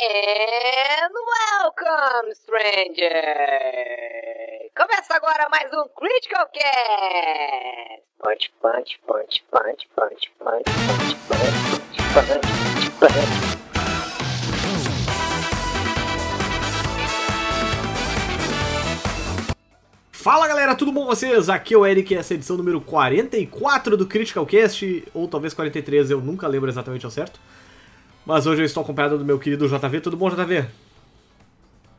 And welcome, stranger! Começa agora mais um Critical Cast! Punch, punch, punch, punch, punch, punch, punch, punch, punch. Fala galera, tudo bom com vocês? Aqui é o Eric, essa é a edição número 44 do Critical Cast, ou talvez 43, eu nunca lembro exatamente ao certo. Mas hoje eu estou acompanhado do meu querido JV. Tudo bom, JV?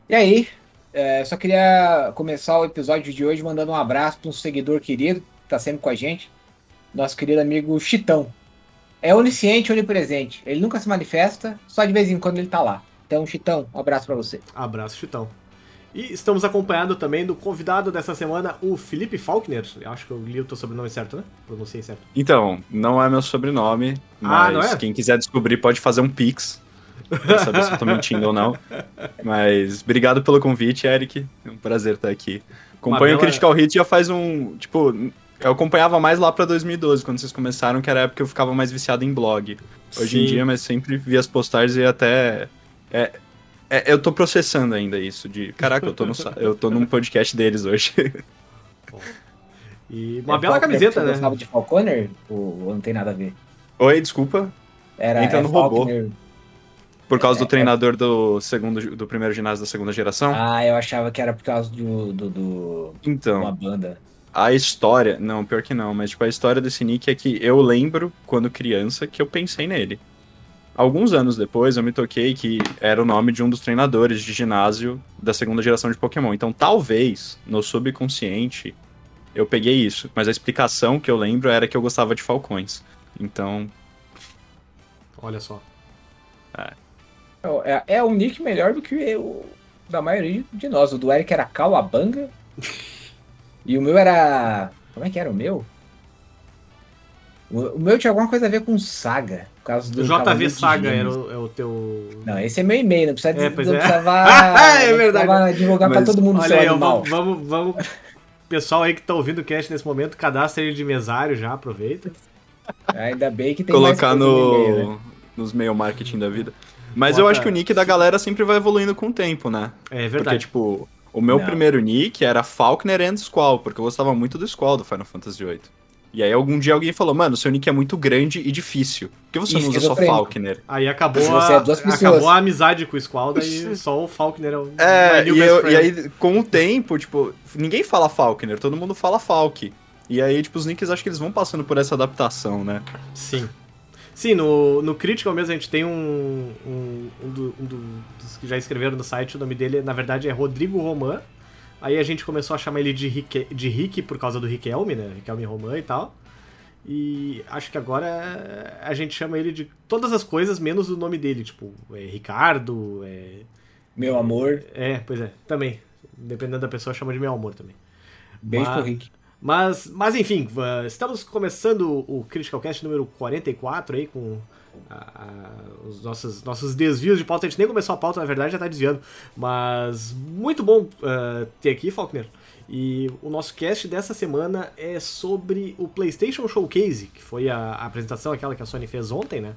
E aí, é, só queria começar o episódio de hoje mandando um abraço para um seguidor querido que está sempre com a gente, nosso querido amigo Chitão. É onisciente, onipresente. Ele nunca se manifesta, só de vez em quando ele tá lá. Então, Chitão, um abraço para você. Abraço, Chitão. E estamos acompanhando também do convidado dessa semana, o Felipe Faulkner. Eu acho que eu li o teu sobrenome certo, né? Pronunciei certo. Então, não é meu sobrenome, Ah, mas não é? quem quiser descobrir pode fazer um pix. Pra saber se eu tô mentindo ou não. Mas obrigado pelo convite, Eric. É um prazer estar aqui. Acompanho o Critical Hit já faz um. Tipo, eu acompanhava mais lá pra 2012, quando vocês começaram, que era a época que eu ficava mais viciado em blog. Hoje Sim. em dia, mas sempre vi as postagens e até. É, é, eu tô processando ainda isso de. Caraca, eu tô, no, eu tô num podcast deles hoje. E uma É bela Falconer camiseta, porque você né? gostava de Falconer? Ou, ou não tem nada a ver? Oi, desculpa. Era Entra é no robô. Faulkner. Por causa É, do treinador do segundo do primeiro ginásio da segunda geração? Ah, eu achava que era por causa do, do, do- de Então, uma banda. a história. Não, pior que não, mas tipo, a história desse Nick é que eu lembro, quando criança, que eu pensei nele. Alguns anos depois eu me toquei que era o nome de um dos treinadores de ginásio da segunda geração de Pokémon. Então talvez, no subconsciente, eu peguei isso. Mas a explicação que eu lembro era que eu gostava de falcões. Então, Olha só. É, é um nick melhor do que o da maioria de nós. O do Eric era Kawabanga. e o meu era. Como é que era o meu? O, meu tinha alguma coisa a ver com Saga. Por causa do JV Saga era o, é o teu. Não, esse é meu e-mail, não precisa, É, não pois é. precisava, É não verdade. precisava divulgar pra Mas, todo mundo Olha seu aí, animal. vamos, vamos, vamos. Pessoal aí que tá ouvindo o cast nesse momento, cadastra ele de mesário já, aproveita. Ainda bem que tem colocar mais coisa no, e-mail, né? nos meio marketing da vida. Mas Bota- eu acho que o nick da galera sempre vai evoluindo com o tempo, né? É Porque, verdade. tipo, o meu Não. primeiro nick era Falkner and Squall, porque eu gostava muito do Squall do Final Fantasy VIII. E aí algum dia alguém falou, mano, seu nick é muito grande e difícil. Por que você E não usa só. Falkner? Aí acabou, a, é acabou a amizade com o Squall, daí só o Faulkner é o É, new e, eu- e aí com o tempo, tipo, ninguém fala Falkner, todo mundo fala Falk. E aí, tipo, os nicks acho que eles vão passando por essa adaptação, né? Sim. Sim, no, no Critical mesmo a gente tem um, um, um, do- um do- dos que já escreveram no site, o nome dele na verdade é Rodrigo Roman. Aí a gente começou a chamar ele de Rick, de Rick por causa do Riquelme, né? Riquelme Roman e tal. E acho que agora a gente chama ele de todas as coisas menos o nome dele, tipo, é Ricardo, é, Meu amor, é, pois é, também. Dependendo da pessoa, chama de meu amor também. beijo Mas- pro Rick. Mas, mas enfim, estamos começando o Critical Cast número 44 aí com a- os nossos, nossos desvios de pauta. A gente nem começou a pauta, na verdade, já tá desviando. Mas muito bom uh, ter aqui, Faulkner. E o nosso cast dessa semana é sobre o PlayStation Showcase, que foi a, a apresentação aquela que a Sony fez ontem, né?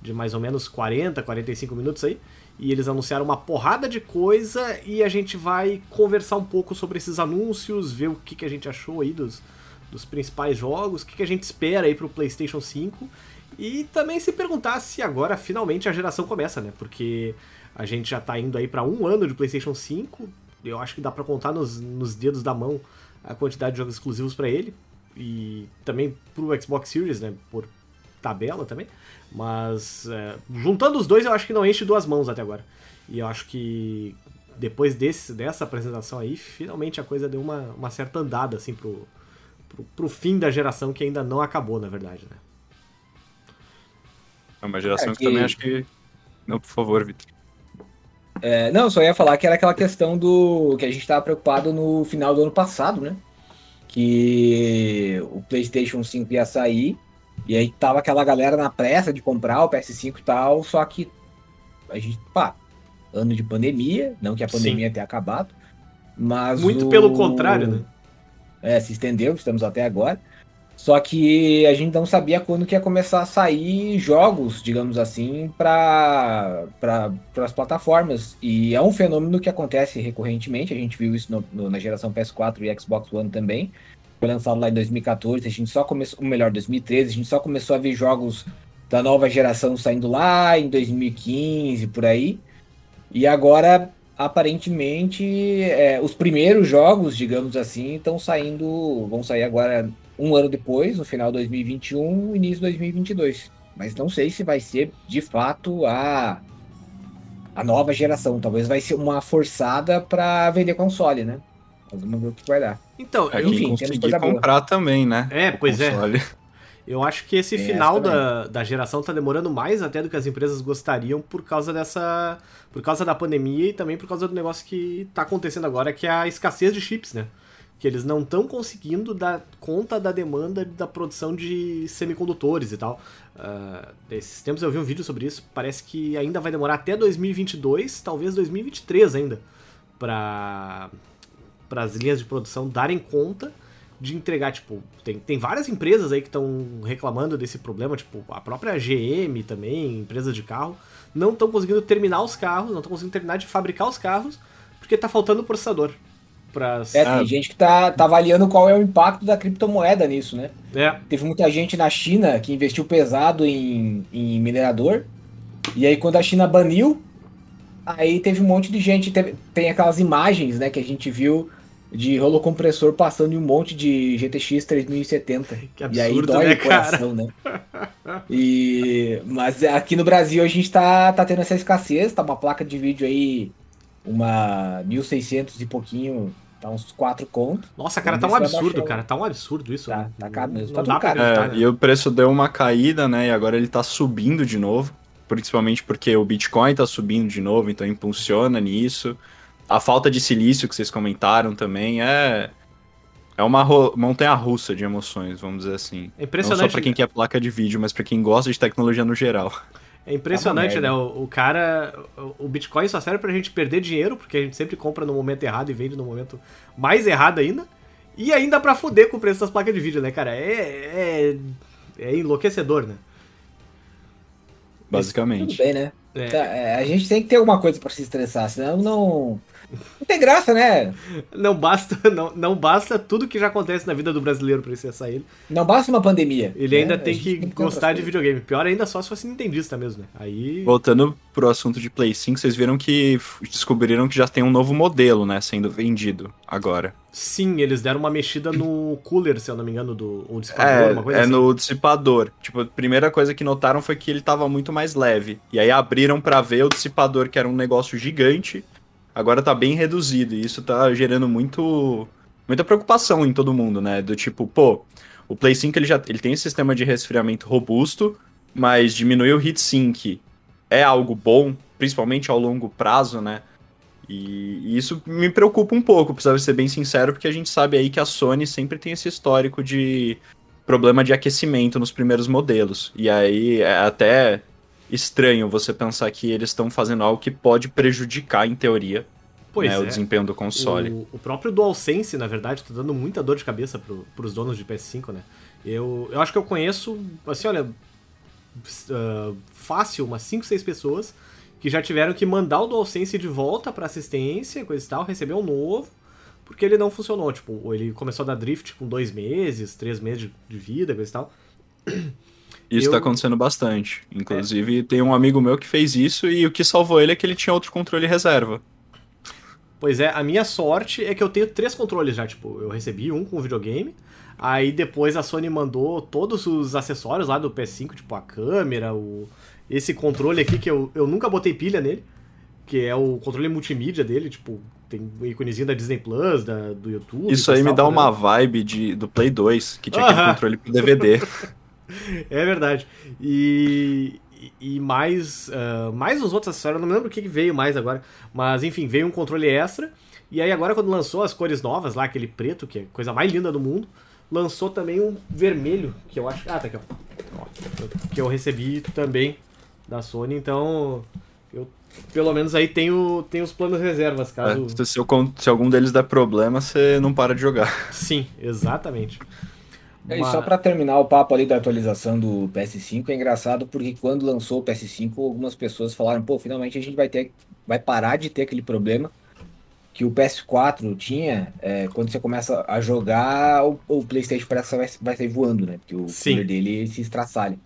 De mais ou menos 40, 45 minutos aí. E eles anunciaram uma porrada de coisa e a gente vai conversar um pouco sobre esses anúncios, ver o que, que a gente achou aí dos, dos principais jogos, o que, que a gente espera aí pro PlayStation 5 e também se perguntar se agora finalmente a geração começa, né? Porque a gente já tá indo aí para um ano de PlayStation 5, eu acho que dá para contar nos, nos dedos da mão a quantidade de jogos exclusivos para ele e também pro Xbox Series, né? Por tabela também. Mas é, juntando os dois, eu acho que não enche duas mãos até agora. E eu acho que depois desse, dessa apresentação aí, finalmente a coisa deu uma, uma certa andada assim pro, pro, pro fim da geração que ainda não acabou, na verdade, né? É uma geração É que... que- também acho que. Não, por favor, Vitor. É, não, só ia falar que era aquela questão do que a gente tava preocupado no final do ano passado, né? Que o PlayStation 5 ia sair e aí tava aquela galera na pressa de comprar o PS5 e tal, só que a gente, pá, ano de pandemia, não que a Sim. pandemia tenha acabado, mas Muito o- pelo contrário, né? É, se estendeu, estamos até agora. Só que a gente não sabia quando que ia começar a sair jogos, digamos assim, para as plataformas. E é um fenômeno que acontece recorrentemente. A gente viu isso no, no, na geração PS4 e Xbox One também. Foi lançado lá em 2014. A gente só começou, ou melhor, 2013. A gente só começou a ver jogos da nova geração saindo lá em 2015, por aí. E agora, aparentemente, é, os primeiros jogos, digamos assim, estão saindo. Vão sair agora um ano depois, no final de 2021, início de 2022. Mas não sei se vai ser de fato a a nova geração. Talvez vai ser uma forçada para vender console, né? Mas vamos ver o que vai dar. Então, é, enfim, conseguir comprar boa. também, né? É, pois é. console. é. Eu acho que esse é, final da, da geração tá demorando mais até do que as empresas gostariam por causa dessa. Por causa da pandemia e também por causa do negócio que tá acontecendo agora, que é a escassez de chips, né? Que eles não estão conseguindo dar conta da demanda da produção de semicondutores e tal. Uh, esses tempos eu vi um vídeo sobre isso, parece que ainda vai demorar até 2022, talvez 2023 ainda, para as linhas de produção darem conta de entregar, tipo, tem, tem várias empresas aí que estão reclamando desse problema, tipo, a própria GM também, empresas de carro, não estão conseguindo terminar os carros, não estão conseguindo terminar de fabricar os carros, porque está faltando processador. Pras... É, tem ah. gente que tá, tá avaliando qual é o impacto da criptomoeda nisso, né? É. Teve muita gente na China que investiu pesado em, em minerador. E aí, quando a China baniu, aí teve um monte de gente. Teve, tem aquelas imagens, né, que a gente viu de rolo compressor passando em um monte de GTX 3070. Que absurdo, e aí dói né, o coração, né? E, mas aqui no Brasil a gente tá, tá tendo essa escassez, tá uma placa de vídeo aí, uma 1600 e pouquinho Tá uns 4 contos. Nossa, cara, tá um absurdo, cara. Tá um absurdo isso. Tá, tá caro mesmo. Tá não caro. É, né? E o preço deu uma caída, né? E agora ele tá subindo de novo. Principalmente porque o Bitcoin tá subindo de novo, então impulsiona nisso. A falta de silício que vocês comentaram também é. É uma montanha russa de emoções, vamos dizer assim. É impressionante. Não só pra quem quer placa de vídeo, mas pra quem gosta de tecnologia no geral. É impressionante, né? O, o, cara. O Bitcoin só serve pra gente perder dinheiro, porque a gente sempre compra no momento errado e vende no momento mais errado ainda. E ainda pra fuder com o preço das placas de vídeo, né, cara? É. É, é enlouquecedor, né? Basicamente. Tudo bem, né? É. Tá, é, a gente tem que ter alguma coisa para se estressar, senão não. Não tem graça, né? Não basta, não, não basta tudo que já acontece na vida do brasileiro pra estressar ele. Não basta uma pandemia. Ele né? ainda tem que, tem que gostar de videogame. Pior ainda só se fosse nintendista mesmo, né? Aí... Voltando pro assunto de Play 5, vocês viram que descobriram que já tem um novo modelo, né, sendo vendido agora. Sim, eles deram uma mexida no cooler, se eu não me engano, do o dissipador, é, uma coisa é assim. no dissipador. Tipo, a primeira coisa que notaram foi que ele tava muito mais leve. E aí abriram para ver o dissipador, que era um negócio gigante, agora tá bem reduzido. E isso tá gerando muito muita preocupação em todo mundo, né? Do tipo, pô, o Play 5 ele já ele tem um sistema de resfriamento robusto, mas diminuir o heat sink é algo bom, principalmente ao longo prazo, né? E, e isso me preocupa um pouco, precisa ser bem sincero, porque a gente sabe aí que a Sony sempre tem esse histórico de problema de aquecimento nos primeiros modelos. E aí é até estranho você pensar que eles estão fazendo algo que pode prejudicar, em teoria, pois né, é. o desempenho do console. O, o, próprio DualSense, na verdade, tá dando muita dor de cabeça pro, pros donos de PS5, né? Eu, eu acho que eu conheço, assim, olha, uh, fácil, umas 5, 6 pessoas que já tiveram que mandar o DualSense de volta para assistência, coisa e tal, receber um novo, porque ele não funcionou. Tipo, ele começou a dar drift com dois meses, três meses de vida, coisa e tal. Isso eu... tá acontecendo bastante. Inclusive, é. tem um amigo meu que fez isso e o que salvou ele é que ele tinha outro controle reserva. Pois é, a minha sorte é que eu tenho três controles já. Tipo, eu recebi um com videogame, aí depois a Sony mandou todos os acessórios lá do PS5, tipo a câmera, o, esse controle aqui, que eu, eu nunca botei pilha nele, que é o controle multimídia dele, tipo, tem o íconezinho da Disney Plus, da, do YouTube. Isso aí me dá uma vibe de, do Play 2, que tinha aquele controle pro DVD. é verdade. E, e mais, uh, mais uns outros acessórios, não me lembro o que veio mais agora, mas enfim, veio um controle extra. E aí agora quando lançou as cores novas lá, aquele preto, que é a coisa mais linda do mundo, lançou também um vermelho, que eu acho... Ah, tá aqui, ó. Que eu recebi também da Sony, então eu pelo menos aí tenho, tenho os planos reservas, caso. É, se, eu, se algum deles der problema, você não para de jogar. Sim, exatamente. E só para terminar o papo ali da atualização do PS5, é engraçado porque quando lançou o PS5, algumas pessoas falaram, pô, finalmente a gente vai ter, vai parar de ter aquele problema que o PS4 tinha, é, quando você começa a jogar, o, o PlayStation parece que vai, vai sair voando, né? Porque o poder dele se estraçalha.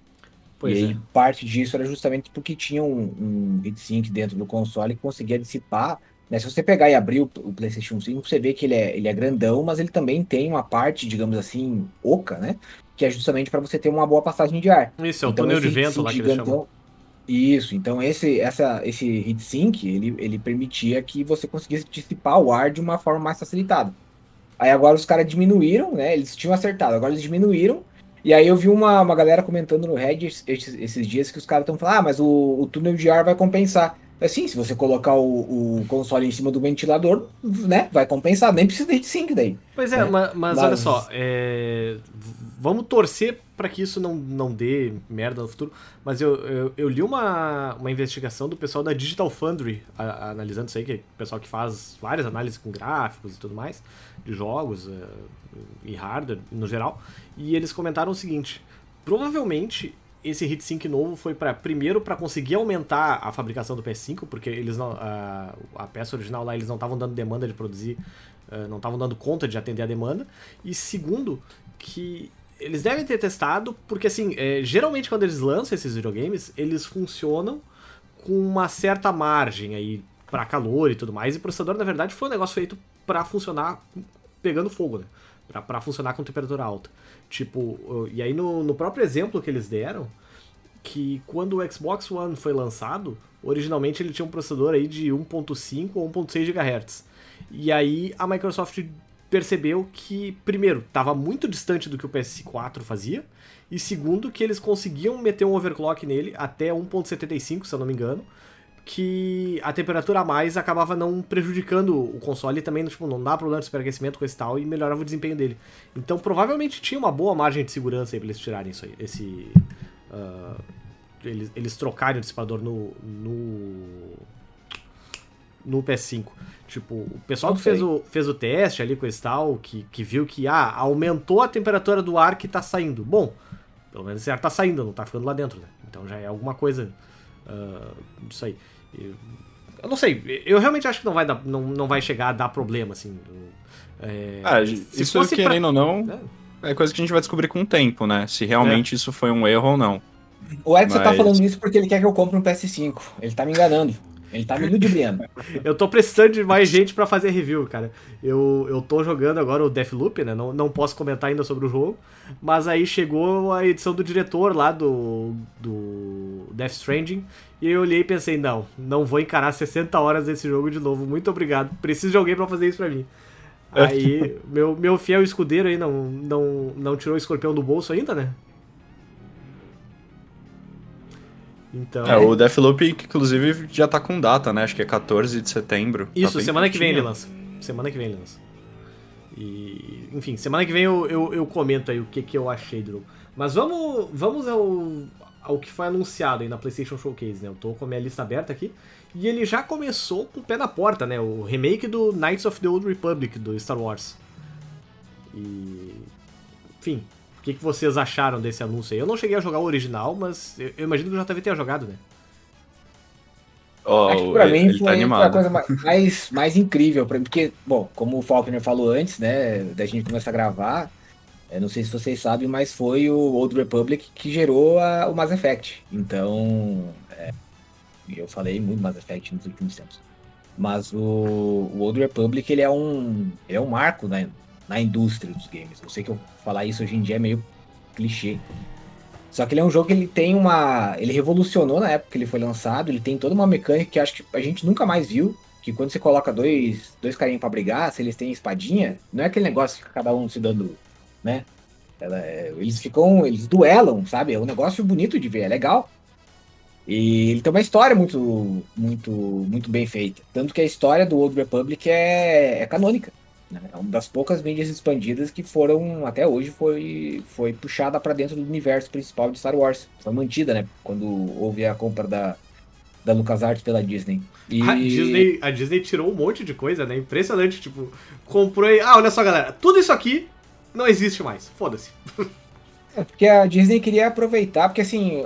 Pois e aí, é. parte disso era justamente porque tinha um, um heatsink dentro do console que conseguia dissipar. Né? Se você pegar e abrir o, o, PlayStation 5, você vê que ele é, ele é grandão, mas ele também tem uma parte, digamos assim, oca, né? Que é justamente para você ter uma boa passagem de ar. Isso, é o então, túnel de vento lá que eles chamam. Isso, então esse, essa, esse heatsink, ele, ele permitia que você conseguisse dissipar o ar de uma forma mais facilitada. Aí agora os caras diminuíram, né? Eles tinham acertado, agora eles diminuíram. E aí eu vi uma, uma galera comentando no Reddit esses, esses dias que os caras estão falando, ah, mas o, o túnel de ar vai compensar. Assim, se você colocar o, o, console em cima do ventilador, né, vai compensar, nem precisa de heatsink daí. Pois é, né? mas, mas, olha só, é... vamos torcer para que isso não, não dê merda no futuro. Mas eu, eu, eu, li uma, uma investigação do pessoal da Digital Foundry a, a, analisando isso aí, que é o pessoal que faz várias análises com gráficos e tudo mais, de jogos uh, e hardware no geral. E eles comentaram o seguinte: provavelmente esse heatsink novo foi para primeiro para conseguir aumentar a fabricação do PS5, porque eles não, a, a peça original lá eles não estavam dando demanda de produzir, uh, não estavam dando conta de atender a demanda. E segundo, que eles devem ter testado, porque assim, é, geralmente quando eles lançam esses videogames, eles funcionam com uma certa margem aí para calor e tudo mais. E o processador, na verdade, foi um negócio feito para funcionar pegando fogo, né? Pra funcionar com temperatura alta. Tipo, e aí no, no próprio exemplo que eles deram, que quando o Xbox One foi lançado, originalmente ele tinha um processador aí de 1.5 ou 1.6 GHz. E aí a Microsoft percebeu que, primeiro, estava muito distante do que o PS4 fazia, e segundo, que eles conseguiam meter um overclock nele até 1.75, se eu não me engano, que a temperatura a mais acabava não prejudicando o console e também tipo, não dá problema de superaquecimento com esse tal e melhorava o desempenho dele. Então provavelmente tinha uma boa margem de segurança aí pra eles tirarem isso aí, esse. Uh, eles, eles trocarem o dissipador no, no no PS5. Tipo, o pessoal que fez o, fez o teste ali com esse tal, que, que viu que ah, aumentou a temperatura do ar que tá saindo. Bom, pelo menos esse ar tá saindo, não tá ficando lá dentro, né? Então já é alguma coisa uh, disso aí. Eu, eu, não sei, eu realmente acho que não vai, dar, não, não vai chegar a dar problema, assim. É, ah, isso querendo pra... ou não, é. é. coisa que a gente vai descobrir com o tempo, né? Se realmente é. isso foi um erro ou não. O Edson tá Mas... tá falando isso porque ele quer que eu compre um PS5. Ele tá me enganando. Ele tá me ludibriando. eu tô precisando de mais gente para fazer review, cara. Eu, eu tô jogando agora o Deathloop, né? Não, não posso comentar ainda sobre o jogo. Mas aí chegou a edição do diretor lá do, do Death Stranding. E eu olhei e pensei, não, não vou encarar 60 horas desse jogo de novo. Muito obrigado. Preciso de alguém para fazer isso pra mim. Aí, meu, meu fiel escudeiro aí não, não, não tirou o escorpião do bolso ainda, né? Então... É, o Deathloop, inclusive, já tá com data, né? Acho que é 14 de setembro. Tá Isso, tá semana que vem ele lança. Semana que vem ele lança. E, enfim, semana que vem eu, eu, eu, comento aí o que, que eu achei do jogo. Mas vamos, vamos ao, ao que foi anunciado aí na PlayStation Showcase, né? Eu tô com a minha lista aberta aqui. E ele já começou com o pé na porta, né? O remake do Knights of the Old Republic do Star Wars. E. Enfim, que, que vocês acharam desse anúncio aí? Eu não cheguei a jogar o original, mas eu, eu imagino que o JV tenha jogado, né? Oh, Acho que pra ele, mim ele foi, tá a coisa mais, mais incrível, porque, bom, como o Faulkner falou antes, né, da gente começar a gravar, não sei se vocês sabem, mas foi o Old Republic que gerou a, o Mass Effect. Então, é, eu falei muito Mass Effect nos últimos tempos. Mas o, o Old Republic, ele é um, ele é um marco, né, na indústria dos games. Eu sei que eu falar isso hoje em dia é meio clichê. Só que ele é um jogo que ele tem uma. Ele revolucionou na época que ele foi lançado, ele tem toda uma mecânica que acho que a gente nunca mais viu. Que quando você coloca dois, dois carinhos pra brigar, se eles têm espadinha, não é aquele negócio que cada um se dando, né? Ela, é, eles ficam. Eles duelam, sabe? É um negócio bonito de ver, é legal. E ele tem uma história muito, muito, muito bem feita. Tanto que a história do Old Republic é, é canônica. Né? É uma das poucas mídias expandidas que foram, até hoje, foi, foi puxada para dentro do universo principal de Star Wars. Foi mantida, né? Quando houve a compra da, da LucasArts pela Disney. E... A, Disney. a Disney tirou um monte de coisa, né? Impressionante, tipo, comprou e... Ah, olha só, galera, tudo isso aqui não existe mais. Foda-se. É porque a Disney queria aproveitar, porque assim,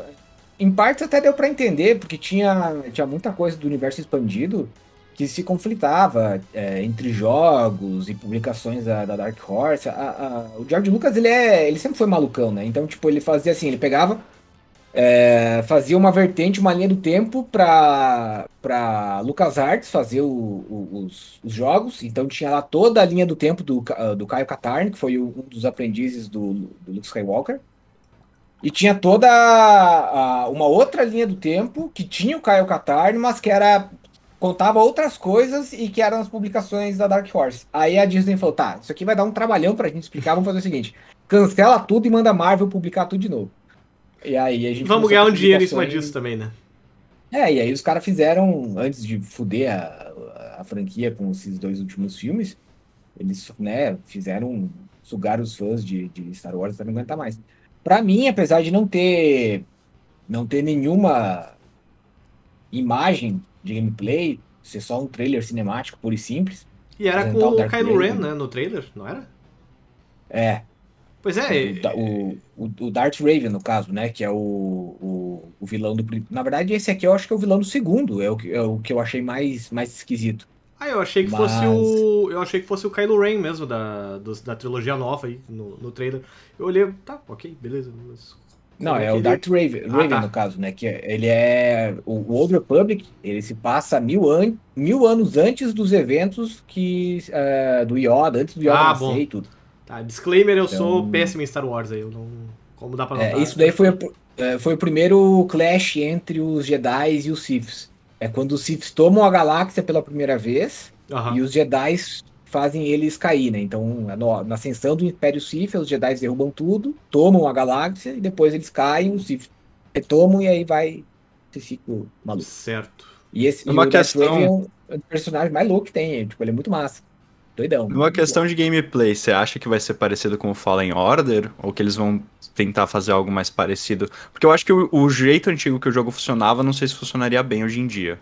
em partes até deu pra entender, porque tinha, tinha muita coisa do universo expandido que se conflitava é, entre jogos e publicações da, da Dark Horse. A- a- o George Lucas, ele, é, ele sempre foi malucão, né? Então, tipo, ele fazia assim, ele pegava, é, fazia uma vertente, uma linha do tempo pra, pra LucasArts fazer o- o- os, os jogos. Então tinha lá toda a linha do tempo do, do Caio Katarn, que foi um dos aprendizes do, do Luke Skywalker. E tinha toda a- uma outra linha do tempo que tinha o Caio Katarn, mas que era contava outras coisas e que eram as publicações da Dark Horse. Aí a Disney falou: tá, isso aqui vai dar um trabalhão pra gente explicar, vamos fazer o seguinte: cancela tudo e manda a Marvel publicar tudo de novo. E aí a gente Vamos ganhar um dinheiro em cima disso também, né? É, e aí os caras fizeram, antes de fuder a, a franquia com esses dois últimos filmes, eles, né, fizeram sugar os fãs de, de Star Wars até não aguentar mais. Pra mim, apesar de não ter não ter nenhuma imagem de gameplay, ser só um trailer cinemático puro e simples, E era com o o Kylo Ren, né, no trailer, não era? é, Pois é, o, o, o, Darth Raven, no caso, né? Que é o, o, o vilão do. Na verdade, esse aqui eu acho que é o vilão do segundo. É o que, é o que eu achei mais, mais esquisito. Ah, eu achei que Mas- fosse o. Eu achei que fosse o Kylo Ren mesmo, da, dos- da trilogia nova aí, no, no trailer. Eu olhei, tá, ok, beleza. Mas... Não, é o ele- Darth Raven, Ah, Raven tá. no caso, né? Que é- ele é. O, Old Republic, ele se passa mil, an mil anos antes dos eventos que. eh, do Yoda, antes do Yoda Ah, nascer bom. e tudo. Tá, disclaimer, eu sou Então- péssimo em Star Wars aí, eu não. Como dá pra É, notar? isso daí foi, é, foi o primeiro clash entre os Jedi e os Siths. É quando os Siths tomam a galáxia pela primeira vez. Aham. E os Jedi fazem eles cair, né? Então, no- na ascensão do Império Sith, os Jedi derrubam tudo, tomam a galáxia e depois eles caem, os Sith retomam e aí vai esse ciclo maluco. Certo. E esse Uma e questão- é um, é um personagem mais louco que tem, tipo, ele é muito massa. Doidão. Numa questão de gameplay, você acha que vai ser parecido com o Fallen Order? Ou que eles vão tentar fazer algo mais parecido? Porque eu acho que o, o jeito antigo que o jogo funcionava, não sei se funcionaria bem hoje em dia.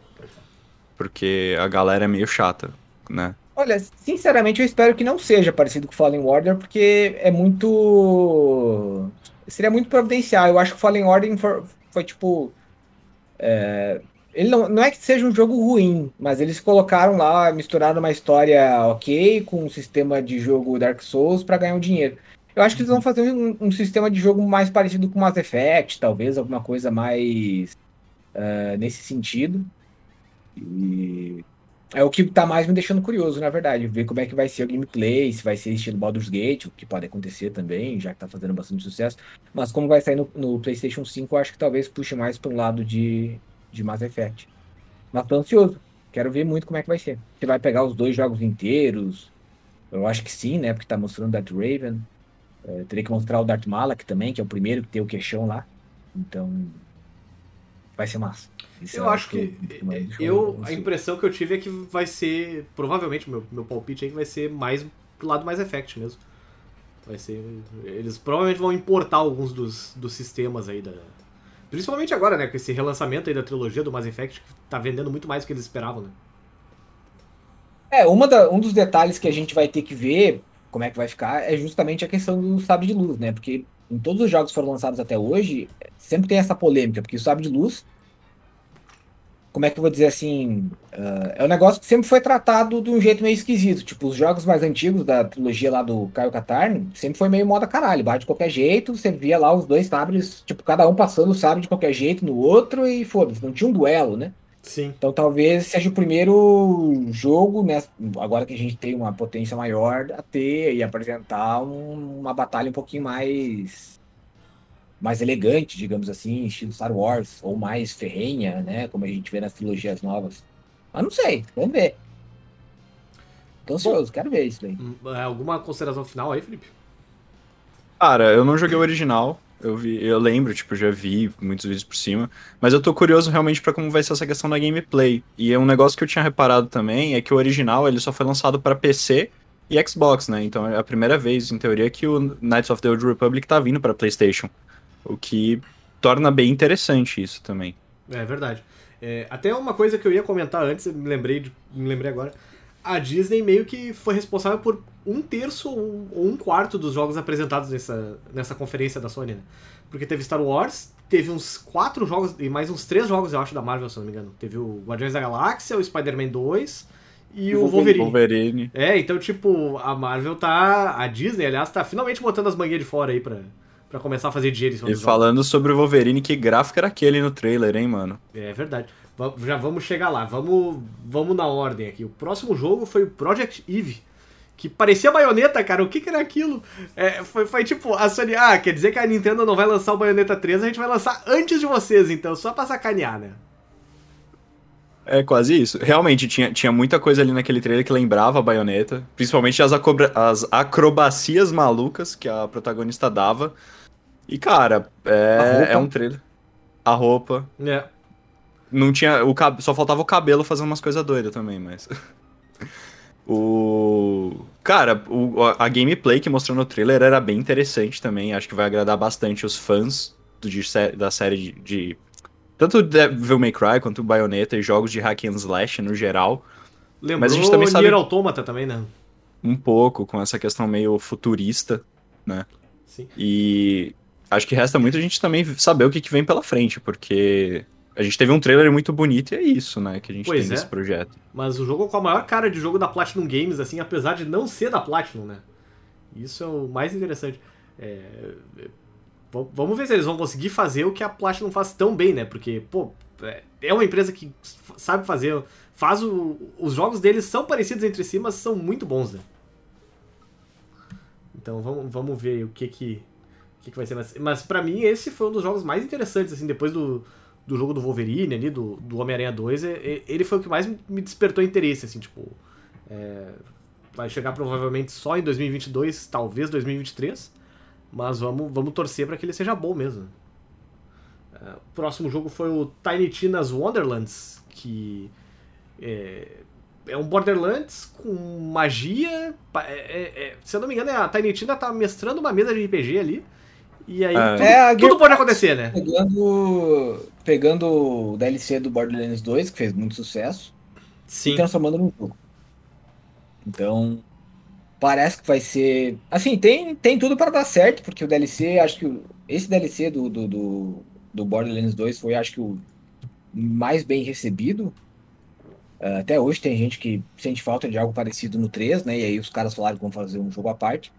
Porque a galera é meio chata, né? Olha, sinceramente eu espero que não seja parecido com Fallen Order, porque é muito. Seria muito providencial. Eu acho que Fallen Order foi, foi, tipo. é, Ele não, não é que seja um jogo ruim, mas eles colocaram lá, misturaram uma história ok com um sistema de jogo Dark Souls pra ganhar um dinheiro. Eu acho que eles vão fazer um, um sistema de jogo mais parecido com Mass Effect, talvez, alguma coisa mais é, nesse sentido. E é o que tá mais me deixando curioso, na verdade, ver como é que vai ser o gameplay, se vai ser estilo Baldur's Gate, o que pode acontecer também, já que tá fazendo bastante sucesso. Mas como vai sair no, no PlayStation 5, eu acho que talvez puxe mais para um lado de, de Mass Effect. Mas tô ansioso. Quero ver muito como é que vai ser. Você vai pegar os dois jogos inteiros? Eu acho que sim, né? Porque tá mostrando Darth Raven. É, teria que mostrar o Darth Malak também, que é o primeiro que tem o queixão lá. Então. Vai ser massa. Isso Eu é acho que. deixou Eu, a impressão que eu tive é que vai ser. Provavelmente, meu, meu palpite aí que vai ser mais lado mais Effect mesmo. Vai ser. Eles provavelmente vão importar alguns dos, dos sistemas aí da. Principalmente agora, né? Com esse relançamento aí da trilogia do Mass Effect, que tá vendendo muito mais do que eles esperavam, né? É, uma da- um dos detalhes que a gente vai ter que ver como é que vai ficar é justamente a questão do sabre de luz, né? Porque em todos os jogos que foram lançados até hoje, sempre tem essa polêmica, porque o sabre de luz, como é que eu vou dizer assim, ah, é um negócio que sempre foi tratado de um jeito meio esquisito. Tipo, os jogos mais antigos da trilogia lá do Caio Katarn, sempre foi meio moda caralho, bate de qualquer jeito, você via lá os dois sabres, tipo, cada um passando o sabre de qualquer jeito no outro e foda-se, não tinha um duelo, né? Sim. Então talvez seja o primeiro jogo, né, agora que a gente tem uma potência maior, a ter e apresentar um- uma batalha um pouquinho mais mais elegante, digamos assim, estilo Star Wars, ou mais ferrenha, né, como a gente vê nas trilogias novas. Mas não sei, vamos ver. Tô ansioso, quero ver isso daí. Hum, é, Alguma consideração final aí, Felipe? Cara, eu não joguei o original. Eu vi, eu lembro, tipo, já vi muitos vídeos por cima, mas eu tô curioso realmente pra como vai ser essa questão da gameplay. E é um negócio que eu tinha reparado também é que o original ele só foi lançado pra PC e Xbox, né? Então é a primeira vez, em teoria, que o Knights of the Old Republic tá vindo pra PlayStation, o que torna bem interessante isso também. É verdade. É, até uma coisa que eu ia comentar antes, me lembrei, de- me lembrei agora. a Disney meio que foi responsável por um terço ou um quarto dos jogos apresentados nessa, nessa conferência da Sony, né? Porque teve Star Wars, teve uns quatro jogos, e mais uns três jogos, eu acho, da Marvel, se não me engano. Teve o Guardiões da Galáxia, o Spider-Man 2 e o Wolverine. Wolverine. É, então, tipo, a Marvel tá. A Disney, aliás, tá finalmente botando as manguinhas de fora aí pra, pra começar a fazer dinheiro em cima E dos jogos. falando sobre o Wolverine, que gráfico era aquele no trailer, hein, mano? É verdade. Já vamos chegar lá. Vamos, vamos na ordem aqui. O próximo jogo foi o Project Eve. Que parecia baioneta, cara. O que, que era aquilo? É, foi, foi tipo, a Sony. Ah, quer dizer que a Nintendo não vai lançar o Bayonetta 3, a gente vai lançar antes de vocês, então, só pra sacanear, né? É quase isso. Realmente, tinha, tinha muita coisa ali naquele trailer que lembrava a baioneta. Principalmente as, acobra- as acrobacias malucas que a protagonista dava. E, cara, é, é um trailer. A roupa. É. Não tinha. O. Só faltava o cabelo fazendo umas coisas doidas também, mas. o. Cara, o- a a gameplay que mostrou no trailer era bem interessante também. Acho que vai agradar bastante os fãs do, de da série de, de- Tanto Devil May Cry quanto Bayonetta e jogos de hack and slash no geral. Lembrou Mas a gente também sabe- Nier Automata também, né? Um pouco com essa questão meio futurista. Sim. E acho que resta muito a gente também saber o que, que vem pela frente, porque a gente teve um trailer muito bonito e é isso, né, que a gente Pois tem é. nesse projeto. Mas o jogo com a maior cara de jogo da Platinum Games, assim, apesar de não ser da Platinum, né? Isso é o mais interessante. É, é, Vamos ver se eles vão conseguir fazer o que a Platinum faz tão bem, né? Porque, pô, é- é uma empresa que sabe fazer. Faz o, os jogos deles são parecidos entre si, mas são muito bons, né? Então vamos, vamos ver o que que, o que, que vai ser. Mas, mas para mim, esse foi um dos jogos mais interessantes, assim, depois do, do jogo do Wolverine ali, do, do Homem-Aranha 2, é- é- ele foi o que mais me despertou interesse, assim, tipo. é, vai chegar provavelmente só em 2022, talvez 2023, mas vamos, vamos torcer para que ele seja bom mesmo. É, o próximo jogo foi o Tiny Tina's Wonderlands, que é, é um Borderlands com magia. é- é- é- se eu não me engano, a Tiny Tina tá mestrando uma mesa de RPG ali. E aí É. tudo, É, tudo pode acontecer, né? Pegando, pegando o DLC do Borderlands 2, que fez muito sucesso, Sim. e transformando num jogo. Então, parece que vai ser. Assim, tem, tem tudo para dar certo, porque o DLC, acho que o- esse DLC do, do, do, do Borderlands 2 foi, acho que, o mais bem recebido. Ah, Até hoje tem gente que sente falta de algo parecido no 3, né? E aí os caras falaram que vão fazer um jogo à parte.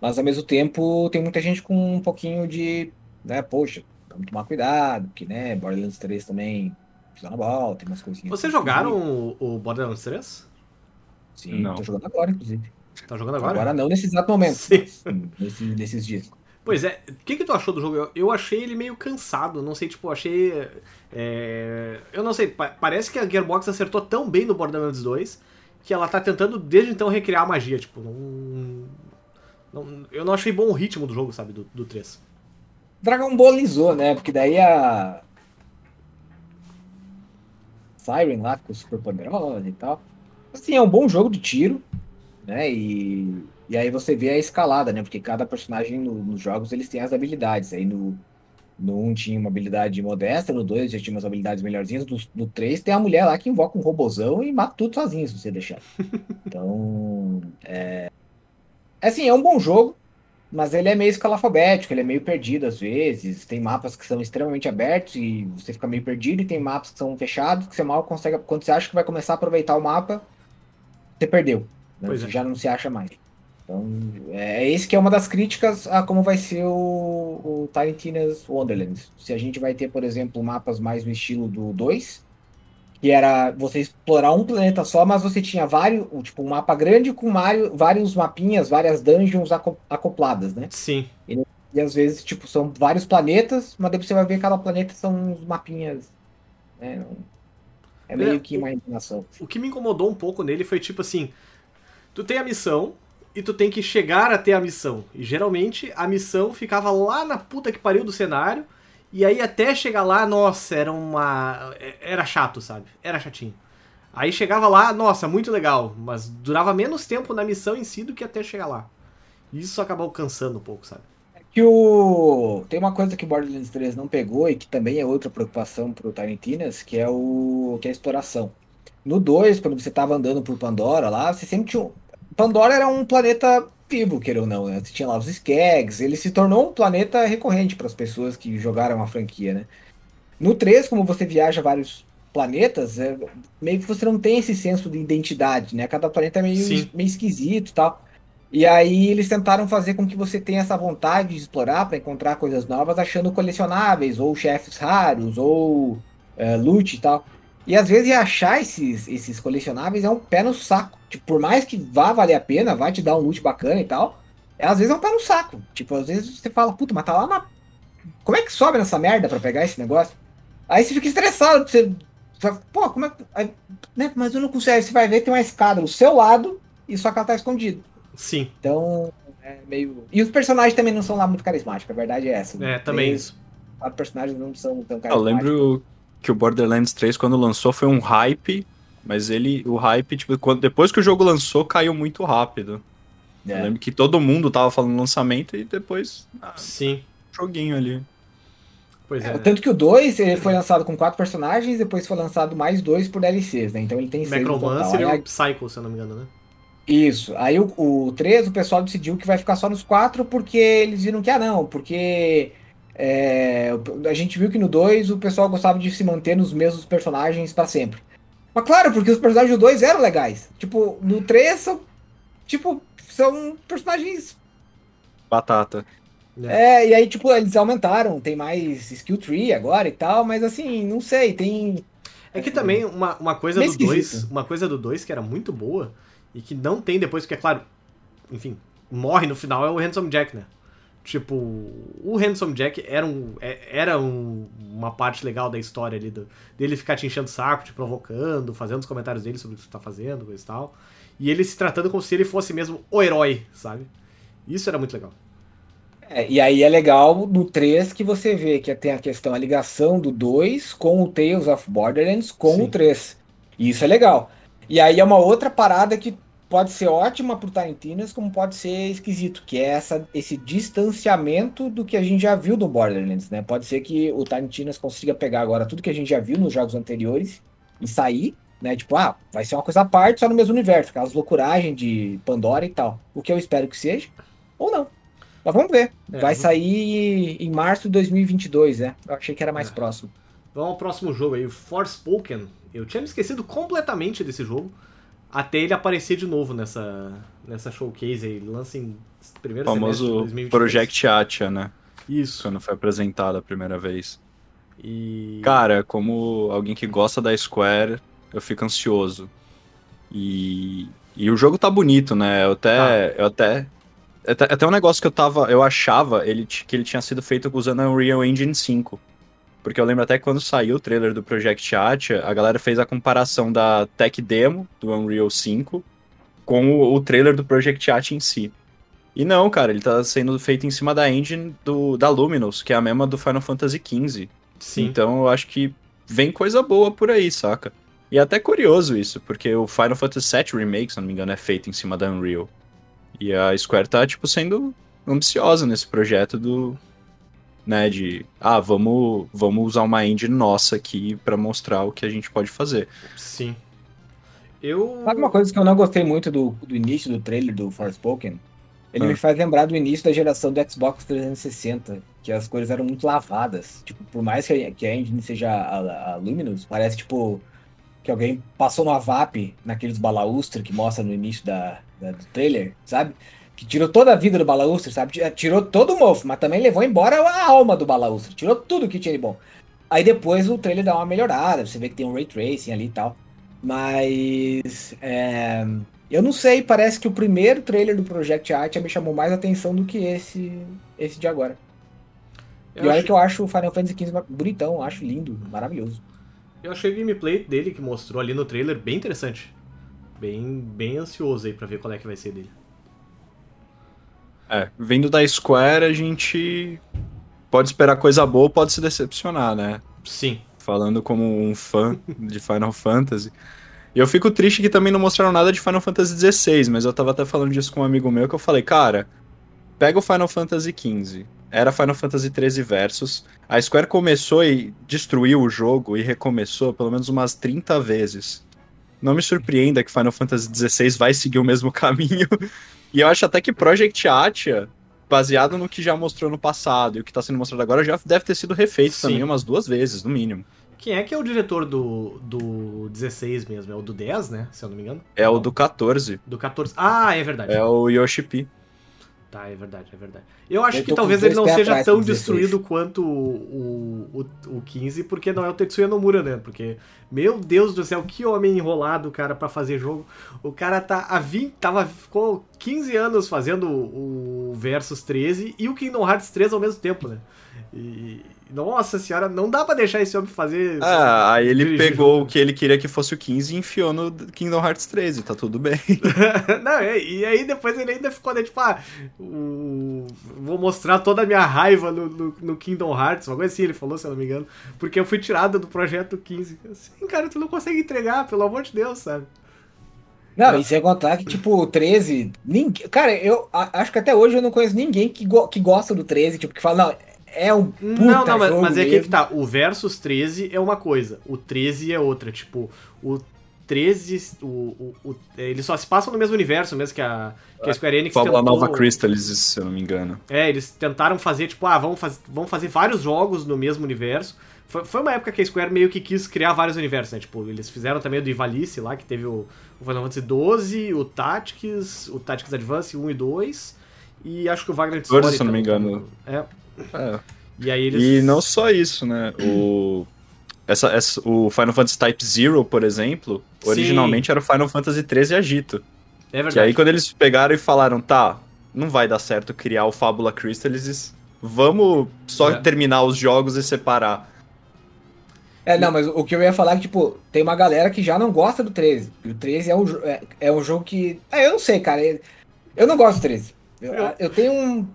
Mas ao mesmo tempo tem muita gente com um pouquinho de, né, poxa, vamos tomar cuidado, porque, né, Borderlands 3 também pisa na bola, tem umas coisinhas. Vocês jogaram o, o Borderlands 3? Sim, Não. tô jogando agora, inclusive. Tá jogando Agora, agora? não nesse exato momento, Sim. hum, nesse- nesses dias. Pois é, o que, que tu achou do jogo? Eu, eu achei ele meio cansado, não sei, tipo, achei. é, eu não sei, pa- parece que a Gearbox acertou tão bem no Borderlands 2 que ela tá tentando desde então recriar a magia, tipo, não. não- eu não achei bom o ritmo do jogo, sabe, do, do 3. Dragon Ballizou, né? Porque daí a. Siren lá ficou super poderosa e tal. Assim, é um bom jogo de tiro, né? E, e aí você vê a escalada, né? Porque cada personagem no- nos jogos eles têm as habilidades. Aí no, no 1 tinha uma habilidade modesta, no 2 já tinha umas habilidades melhorzinhas, no, no 3 tem a mulher lá que invoca um robozão e mata tudo sozinho se você deixar. Então. É... Assim, é um bom jogo. Mas ele é meio escalafobético, ele é meio perdido às vezes. Tem mapas que são extremamente abertos e você fica meio perdido, e tem mapas que são fechados, que você mal consegue. Quando você acha que vai começar a aproveitar o mapa, você perdeu. né? Pois Você é. já não se acha mais. Então, é esse que é uma das críticas a como vai ser o, o Tiny Tina's Wonderlands. Se a gente vai ter, por exemplo, mapas mais no estilo do 2, que era você explorar um planeta só, mas você tinha vários, tipo, um mapa grande com vários, mapinhas, várias dungeons aco- acopladas, né? Sim. E às vezes, tipo, são vários planetas, mas daí você vai ver que cada planeta são uns mapinhas. Né? É meio É, que uma imaginação. O que me incomodou um pouco nele foi tipo assim: tu tem a missão e tu tem que chegar até a missão. E geralmente a missão ficava lá na puta que pariu do cenário. E aí até chegar lá, nossa, era uma. Era chato, sabe? Era chatinho. Aí chegava lá, nossa, muito legal. Mas durava menos tempo na missão em si do que até chegar lá. Isso acabou cansando um pouco, sabe? Que o... Tem uma coisa que o Borderlands 3 não pegou e que também é outra preocupação pro Tiny Tinas, que é o que é a exploração. no 2, quando você tava andando por Pandora lá, você sempre tinha. Pandora era um planeta vivo, queira ou não, né? Você tinha lá os Skags, ele se tornou um planeta recorrente para as pessoas que jogaram a franquia, né? No 3, como você viaja vários planetas, é, meio que você não tem esse senso de identidade, né? Cada planeta é meio, Sim. meio esquisito e tal. E aí eles tentaram fazer com que você tenha essa vontade de explorar para encontrar coisas novas, achando colecionáveis, ou chefes raros, ou é, loot e tal. E às vezes achar esses, esses colecionáveis é um pé no saco. Tipo, por mais que vá valer a pena, vai te dar um loot bacana e tal, é, às vezes é um pé no saco. Tipo, às vezes você fala, puta, mas tá lá na. Como é que sobe nessa merda pra pegar esse negócio? Aí você fica estressado, você. você- Pô, como é que. aí, né, mas eu não consigo. Aí você vai ver, tem uma escada do seu lado e só que ela tá escondida. Sim, Então, é meio. E os personagens também não são lá muito carismáticos, a verdade é essa. é, também quatro personagens não são tão Eu carismáticos. lembro que o Borderlands 3, quando lançou, foi um hype, mas ele, o hype, tipo, quando, depois que o jogo lançou, caiu muito rápido. É. Eu lembro que todo mundo tava falando lançamento e depois, ah, Sim, joguinho ali. pois é. É, Tanto que o 2 ele foi lançado com quatro personagens, depois foi lançado mais dois por DLCs, né? Então ele tem seis. Necromancer e o Psycho, se eu não me engano, né? Isso. Aí o, o 3, o pessoal decidiu que vai ficar só nos quatro, porque eles viram que, ah, não, porque é, a gente viu que no 2 o pessoal gostava de se manter nos mesmos personagens pra sempre. Mas claro, porque os personagens do 2 eram legais. Tipo, no 3 são. Tipo, são personagens. Batata. É, e aí, tipo, eles aumentaram, tem mais skill tree agora e tal, mas assim, não sei, tem. É que também uma, uma coisa Meio do 2, esquisito. uma coisa do 2 que era muito boa e que não tem depois, porque é claro, enfim, morre no final é o Handsome Jack, né? Tipo, o Handsome Jack era, um, é- era um- uma parte legal da história ali, do- dele ficar te enchendo o saco, te provocando, fazendo os comentários dele sobre o que você tá fazendo, coisa e tal. E ele se tratando como se ele fosse mesmo o herói, sabe? Isso era muito legal. É, e aí é legal no 3 que você vê que tem a questão, a ligação do 2 com o Tales of Borderlands com Sim. o 3. E isso é legal. E aí é uma outra parada que pode ser ótima pro Tarantino, como pode ser esquisito, que é essa, esse distanciamento do que a gente já viu do Borderlands, né? Pode ser que o Tarantino consiga pegar agora tudo que a gente já viu nos jogos anteriores e sair, né? Tipo, ah, vai ser uma coisa à parte, só no mesmo universo, aquelas loucuragens de Pandora e tal. O que eu espero que seja, ou não. Mas vamos ver. É, Vai sair em março de 2022, né? Eu achei que era mais É. próximo. Vamos ao próximo jogo aí, Forspoken. Eu tinha me esquecido completamente desse jogo, até ele aparecer de novo nessa, nessa showcase aí. Ele lança em primeiro O semestre de famoso 2023. Project Atia, né? Isso. Quando foi apresentado a primeira vez. E... Cara, como alguém que gosta da Square, eu fico ansioso. E, e o jogo tá bonito, né? Eu até, eu até, até, até um negócio que eu tava, eu achava ele, que ele tinha sido feito usando a Unreal Engine 5. Porque eu lembro até que quando saiu o trailer do Project Atia, a galera fez a comparação da tech demo do Unreal 5 com o, o trailer do Project Atia em si. E não, cara, ele tá sendo feito em cima da engine do, da Luminous, que é a mesma do Final Fantasy XV. Sim. Então eu acho que vem coisa boa por aí, saca? E é até curioso isso, porque o Final Fantasy VII Remake, se não me engano, é feito em cima da Unreal. E a Square tá, tipo, sendo ambiciosa nesse projeto do. Né, de. Ah, vamos, vamos usar uma engine nossa aqui pra mostrar o que a gente pode fazer. Sim. Eu. Sabe uma coisa que eu não gostei muito do, do início do trailer do Forspoken? Ele Ah. me faz lembrar do início da geração do Xbox 360, que as cores eram muito lavadas. Tipo, por mais que a, que a engine seja a, a Luminous, parece tipo que alguém passou uma VAP naqueles balaustres que mostra no início da, da- do trailer, sabe? Que tirou toda a vida do balaustre, sabe? Ti- Tirou todo o mofo, mas também levou embora a alma do balaustre. Tirou tudo que tinha de bom. Aí depois o trailer dá uma melhorada, você vê que tem um ray tracing ali e tal. Mas é, eu não sei, parece que o primeiro trailer do Project Art me chamou mais atenção do que esse esse de agora. Eu e olha acho- que eu acho o Final Fantasy XV bonitão, acho lindo, maravilhoso. Eu achei o gameplay dele que mostrou ali no trailer bem interessante. Bem, bem ansioso aí pra ver qual é que vai ser dele. É, vindo da Square, a gente pode esperar coisa boa, pode se decepcionar, né? Sim. falando como um fã de Final Fantasy. E eu fico triste que também não mostraram nada de Final Fantasy XVI, mas eu tava até falando disso com um amigo meu que eu falei, cara, pega o Final Fantasy XV. Era Final Fantasy XIII Versus. A Square começou e destruiu o jogo e recomeçou pelo menos umas 30 vezes não me surpreenda que Final Fantasy XVI vai seguir o mesmo caminho. E eu acho até que Project Atia, baseado no que já mostrou no passado e o que tá sendo mostrado agora, já deve ter sido refeito Sim. também umas duas vezes, no mínimo. Quem é que é o diretor do, do 16 mesmo? É o do 10, né? Se eu não me engano. É o do 14, Do 14. Ah, é verdade. é o Yoshi P. Tá, é verdade, é verdade. Eu acho Eu que talvez ele não seja tão com 16. destruído quanto o, o, o, o 15, porque não é o Tetsuya Nomura, né? Porque, meu Deus do céu, que homem enrolado, cara, pra fazer jogo. O cara tá há 20, tava, ficou 15 anos fazendo o Versus 13 e o Kingdom Hearts 3 ao mesmo tempo, né? E, nossa senhora, não dá pra deixar esse homem fazer... Ah, aí ele pegou jogo. o que ele queria que fosse o 15 e enfiou no Kingdom Hearts 13, tá tudo bem. não, é, e aí depois ele ainda ficou, né, tipo, ah, o- vou mostrar toda a minha raiva no, no, no Kingdom Hearts, uma coisa assim ele falou, se eu não me engano, porque eu fui tirado do projeto 15. Assim, cara, tu não consegue entregar, pelo amor de Deus, sabe? Não, e sem contar que, tipo, o 13. Ninguém, cara, eu a- acho que até hoje eu não conheço ninguém que, go- que gosta do 13, tipo, que fala, não, é um puta não, não, mas, jogo mas é que mesmo. que tá, o Versus 13 é uma coisa, o 13 é outra, tipo, o 13, o, o, o- eles só se passam no mesmo universo mesmo que a, que a Square Enix Fábula tentou- Nova Crystallis, se eu não me engano. É, eles tentaram fazer, tipo, ah, vamos, faz, vamos fazer vários jogos no mesmo universo. Foi, foi uma época que a Square meio que quis criar vários universos, né? Tipo, eles fizeram também o do Ivalice lá, que teve o, o Final Fantasy XII, o Tactics, o Tactics Advance 1 e 2, e acho que o Vagrant 14, Story se eu não me engano. É, É. e aí eles... E não só isso, né? O, essa, essa- o Final Fantasy Type Zero, por exemplo, Sim. originalmente era o Final Fantasy 13 Agito. É Que verdade. aí quando eles pegaram e falaram, tá, não vai dar certo criar o Fábula Crystallis, vamos só É. terminar os jogos e separar. É, não, mas o que eu ia falar é que, tipo, tem uma galera que já não gosta do 13. E o 13 é um, é, é um jogo que. É, eu não sei, cara. Eu, eu não gosto do 13. Eu, Eu- eu tenho um.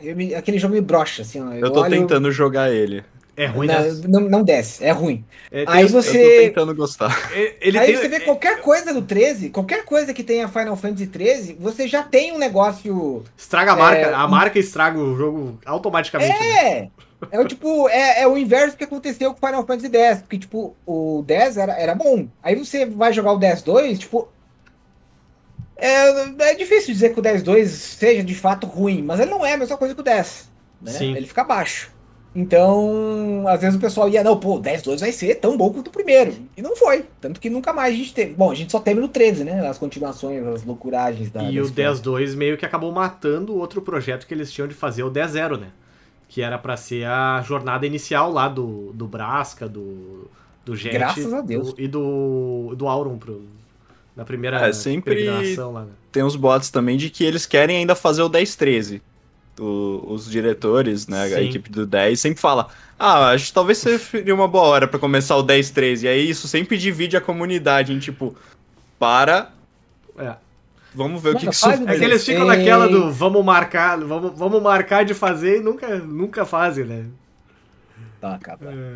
Eu me- aquele jogo me brocha, assim, ó. Eu tô olho- tentando jogar ele. É ruim, não, né? não, não desce, é ruim. É, tem Aí os- Eu tô você. tentando gostar. Ele aí tem, você vê qualquer coisa do 13, qualquer coisa que tenha Final Fantasy 13, você já tem um negócio. Estraga a marca, É, a marca estraga o jogo automaticamente. né? É! É o tipo, é, é o inverso que aconteceu com Final Fantasy X, porque, tipo, o 10 era, era bom. Aí você vai jogar o 10-2, tipo. É, é difícil dizer que o 10-2 seja de fato ruim, mas ele não é a mesma coisa que o 10. Né? Sim. Ele fica baixo. Então, às vezes o pessoal ia, não, pô, o 10-2 vai ser tão bom quanto o primeiro. E não foi. Tanto que nunca mais a gente teve. Bom, a gente só teve no 13, né? As continuações, as loucuragens da. E o Square. 10.2 meio que acabou matando o outro projeto que eles tinham de fazer, o 10.0, né? Que era pra ser a jornada inicial lá do, do Brasca, do, do Jet. Graças a Deus. do- e do, do Auron pro, na primeira É, sempre- peregrinação lá, né? Tem uns boatos também de que eles querem ainda fazer o 10-13. O- os diretores, né, a Sim. equipe do 10, sempre fala: Ah, acho que talvez seria uma boa hora pra começar o 10-13. E aí isso sempre divide a comunidade em tipo, para, É. vamos ver o que, Mano, que isso faz o É que eles ficam naquela do vamos marcar, vamos, vamos marcar de fazer e nunca, nunca fazem, né? Tá, cara. É.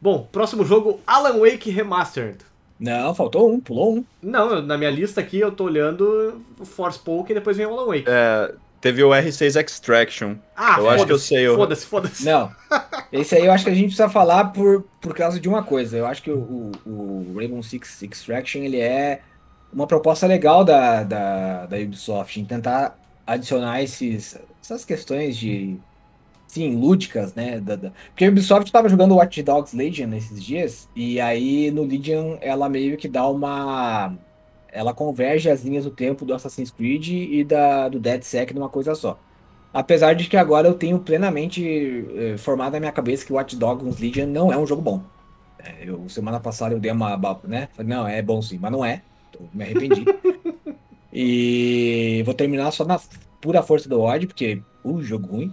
Bom, próximo jogo, Alan Wake Remastered. Não, faltou um, pulou um. Não, na minha lista aqui eu tô olhando o Forspoken e depois vem o Alan Wake. É, teve o R6 Extraction. Ah, eu acho que eu foda-se, sei, eu- Foda-se, foda-se. Não. Esse aí eu acho que a gente precisa falar por, por causa de uma coisa. Eu acho que o, o, o Rainbow Six Extraction ele é uma proposta legal da, da, da Ubisoft em tentar adicionar esses, essas questões de. Sim, lúdicas, né? da- da- Porque a Ubisoft estava jogando Watch Dogs Legion nesses dias, e aí no Legion ela meio que dá uma. Ela converge as linhas do tempo do Assassin's Creed e da, do DeadSec numa coisa só. Apesar de que agora eu tenho plenamente eh, formado na minha cabeça que Watch Dogs Legion não é um jogo bom. É, eu, semana passada eu dei uma. né? Falei, não, é bom sim, mas não é. Então, me arrependi. e vou terminar só na pura força do ódio, porque o jogo ruim.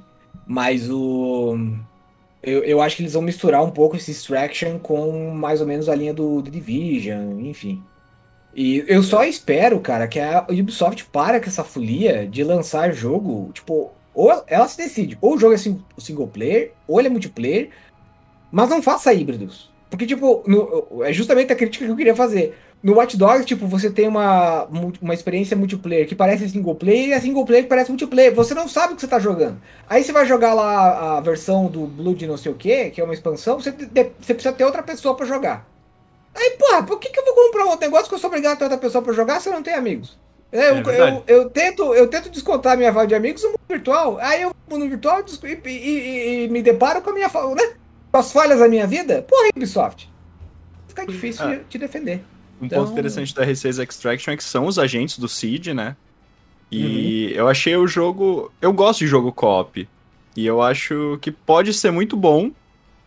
Mas o. Eu, eu acho que eles vão misturar um pouco esse Extraction com mais ou menos a linha do, do Division, enfim. E eu só espero, cara, que a Ubisoft para com essa folia de lançar jogo, tipo, ou ela se decide, ou o jogo é sing- single player, ou ele é multiplayer, mas não faça híbridos. Porque, tipo, no- é justamente a crítica que eu queria fazer. No Watch Dogs, tipo, você tem uma, uma experiência multiplayer que parece single player e a single player que parece multiplayer. Você não sabe o que você tá jogando. Aí você vai jogar lá a versão do Blood não sei o que, que é uma expansão, você, você precisa ter outra pessoa pra jogar. Aí, porra, por que, que eu vou comprar um negócio que eu sou obrigado a ter outra pessoa pra jogar se eu não tenho amigos? Eu, É eu, verdade. eu, tento, eu tento descontar minha vala de amigos no mundo virtual. Aí eu vou no virtual e, e- e- me deparo com a minha né? As falhas da minha vida. Porra, Ubisoft. Fica difícil Ah. te defender. Um Então- ponto interessante da R6 Extraction é que são os agentes do Seed, né? E eu achei o jogo. Eu gosto de jogo co-op. E eu acho que pode ser muito bom,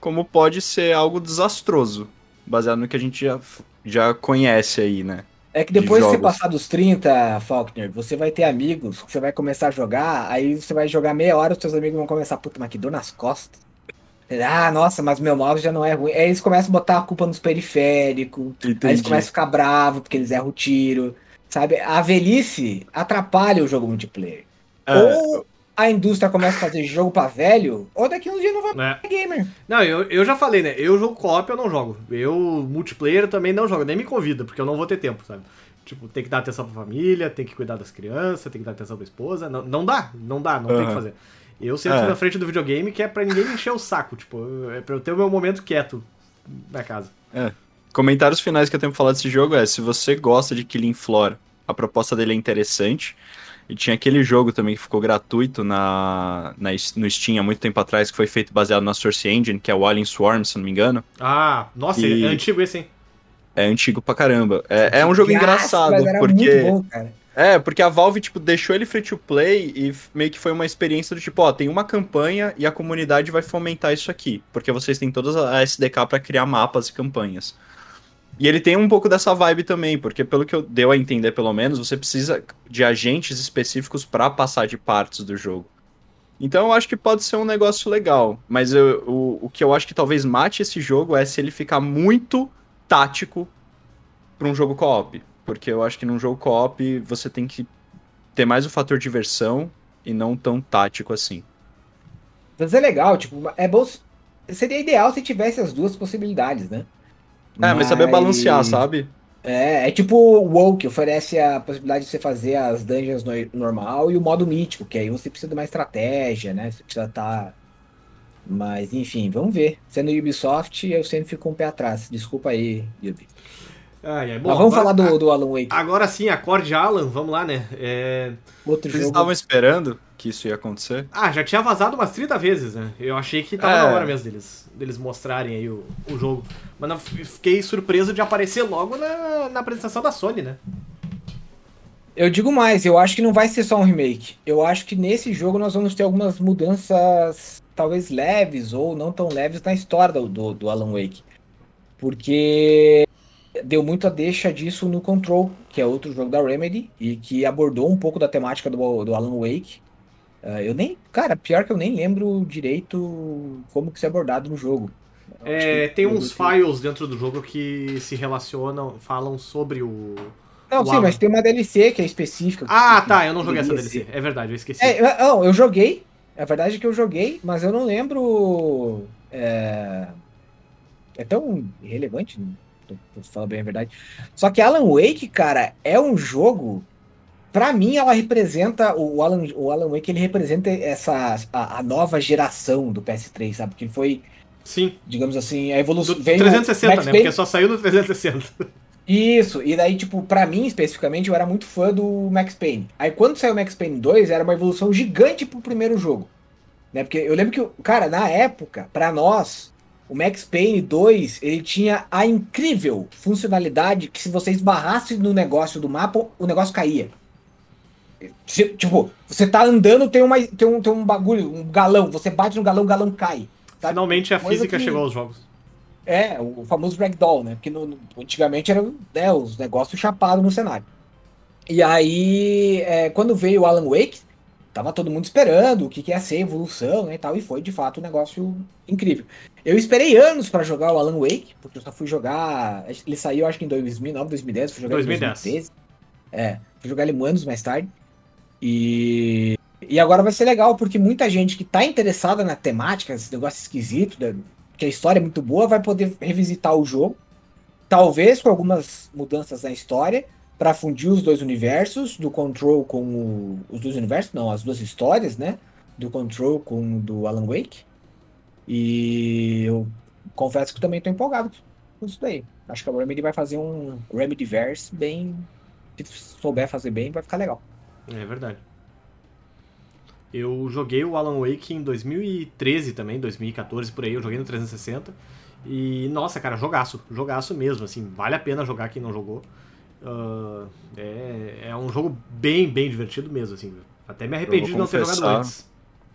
como pode ser algo desastroso. Baseado no que a gente já, já conhece aí, né? É que depois de você passar dos 30, Faulkner, você vai ter amigos, você vai começar a jogar, aí você vai jogar meia hora, os seus amigos vão começar, puta, mas que dor nas costas. Ah, nossa, mas meu mouse já não é ruim. Aí eles começam a botar a culpa nos periféricos, aí eles Entendi. começam a ficar bravos porque eles erram o tiro. Sabe? A velhice atrapalha o jogo multiplayer. É, Ou a indústria começa a fazer jogo pra velho, ou daqui uns dias não vai né? ter gamer. Não, eu, eu já falei, né? Eu jogo co-op, eu não jogo. Eu, multiplayer, também não jogo. Nem me convida, porque eu não vou ter tempo, sabe? Tipo, tem que dar atenção pra família, tem que cuidar das crianças, tem que dar atenção pra esposa. Não, não dá, não dá, não tem o que fazer. Eu sento É. na frente do videogame que é pra ninguém me encher o saco. Tipo, é pra eu ter o meu momento quieto na casa. Comentários finais que eu tenho pra falar desse jogo é: se você gosta de Killing Floor, a proposta dele é interessante. E tinha aquele jogo também que ficou gratuito na, na, no Steam há muito tempo atrás, que foi feito baseado na Source Engine, que é o Alien Swarm, se não me engano. Ah, nossa, E- é antigo esse, hein? É antigo pra caramba. É, é um jogo Graças, engraçado, mas era porque. muito bom, cara. É, porque a Valve, tipo, deixou ele free to play e meio que foi uma experiência do tipo, ó, tem uma campanha e a comunidade vai fomentar isso aqui. Porque vocês têm todas a SDK pra criar mapas e campanhas. E ele tem um pouco dessa vibe também, porque pelo que eu deu a entender, pelo menos, você precisa de agentes específicos pra passar de partes do jogo. Então eu acho que pode ser um negócio legal. Mas eu- o, o que eu acho que talvez mate esse jogo é se ele ficar muito tático pra um jogo co-op. Porque eu acho que num jogo co-op você tem que ter mais o fator diversão e não tão tático assim. Mas é legal, tipo, é bom. se- Seria ideal se tivesse as duas possibilidades, né? É, mas saber balancear, sabe? É, é tipo o WoW, que oferece a possibilidade de você fazer as dungeons no- normal e o modo mítico, que aí você precisa de uma estratégia, né? Você precisa estar. Mas, enfim, vamos ver. Sendo Ubisoft, eu sempre fico com o pé atrás. Desculpa aí, Ubi. Ai, ai, bom, Mas vamos agora- falar do, do Alan Wake. Agora sim, acorde Alan, vamos lá, né? É... Outro Vocês jogo. estavam esperando que isso ia acontecer? Ah, já tinha vazado umas 30 vezes, né? Eu achei que tava É. na hora mesmo deles, deles mostrarem aí o, o jogo. Mas não, fiquei surpreso de aparecer logo na, na apresentação da Sony, né? Eu digo mais, eu acho que não vai ser só um remake. Eu acho que nesse jogo nós vamos ter algumas mudanças, talvez leves ou não tão leves, na história do, do, do Alan Wake. Porque deu muito a deixa disso no Control, que é outro jogo da Remedy, e que abordou um pouco da temática do, do Alan Wake. Ah, eu nem. Cara, pior que eu nem lembro direito como que isso é abordado no jogo. É, que tem uns jogo- files dentro do jogo que se relacionam, falam sobre o. Não, o sim, Alan. mas tem uma DLC que é específica. Ah, que- tá, eu não joguei essa DLC. É verdade, eu esqueci. É, eu- não, eu joguei. A verdade é que eu joguei, mas eu não lembro. É, é tão irrelevante, falando bem a verdade. Só que Alan Wake, cara, é um jogo. Pra mim, ela representa. O Alan, o Alan Wake ele representa essa, a, a nova geração do PS3, sabe? Que foi, Sim. digamos assim, a evolução. Do veio o 360, Max né? Porque só saiu no 360. isso, e daí, tipo, pra mim especificamente, eu era muito fã do Max Payne. Aí quando saiu o Max Payne 2, era uma evolução gigante pro primeiro jogo. Né? Porque eu lembro que, cara, na época, pra nós, o Max Payne 2, ele tinha a incrível funcionalidade que se você esbarrasse no negócio do mapa, o negócio caía. Se- tipo, você tá andando, tem, uma, tem, um, tem um bagulho, um galão, você bate no galão, o galão cai. sabe? Finalmente a Coisa física que- chegou aos jogos. É, o famoso ragdoll, né? Porque no, no- antigamente era né, os negócios chapados no cenário. E aí, é, quando veio o Alan Wake, tava todo mundo esperando o que, que ia ser evolução né, e tal, e foi de fato um negócio incrível. Eu esperei anos pra jogar o Alan Wake, porque eu só fui jogar. Ele saiu acho que em 2009, 2010, fui jogar 2010. em 2013. É, fui jogar ele anos mais tarde. E, e agora vai ser legal, porque muita gente que tá interessada na temática, esse negócio esquisito, que a história é muito boa, vai poder revisitar o jogo. Talvez com algumas mudanças na história, para fundir os dois universos, do Control com o, os dois universos, não, as duas histórias, né? Do Control com o do Alan Wake. E eu confesso que também tô empolgado com isso daí. Acho que a Remedy vai fazer um Remedyverse bem. Se souber fazer bem, vai ficar legal. É verdade. Eu joguei o Alan Wake em 2013 também, 2014 por aí, eu joguei no 360. E, nossa, cara, jogaço, jogaço mesmo, assim, vale a pena jogar quem não jogou. Uh, é, é um jogo bem, bem divertido mesmo, assim. Até me arrependi de não ter jogado antes.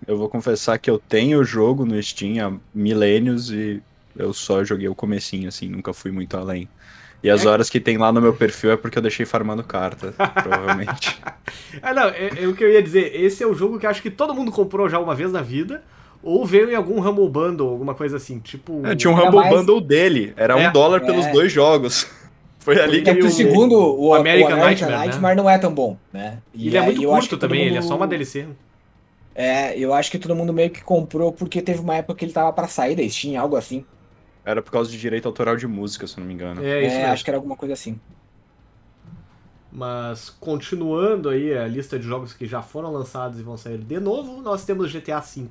Eu vou confessar que eu tenho o jogo no Steam há milênios e eu só joguei o comecinho, assim, nunca fui muito além. E as é... horas que tem lá no meu perfil é porque eu deixei farmando carta, provavelmente. ah, não, é, é, o que eu ia dizer. Esse é o jogo que acho que todo mundo comprou já uma vez na vida. Ou veio em algum Humble Bundle, alguma coisa assim, tipo... É, tinha um Humble mais... Bundle dele, era é, um dólar pelos é. dois jogos. Foi ali que o, o segundo, o, o American, o American Nightmare, Nightmare né? não é tão bom, né? E ele é muito curto também, mundo... ele é só uma DLC. É, eu acho que todo mundo meio que comprou porque teve uma época que ele tava para sair da Steam, algo assim. Era por causa de direito autoral de música, se não me engano. É, isso é, acho que era alguma coisa assim. Mas continuando aí a lista de jogos que já foram lançados e vão sair de novo, nós temos GTA V.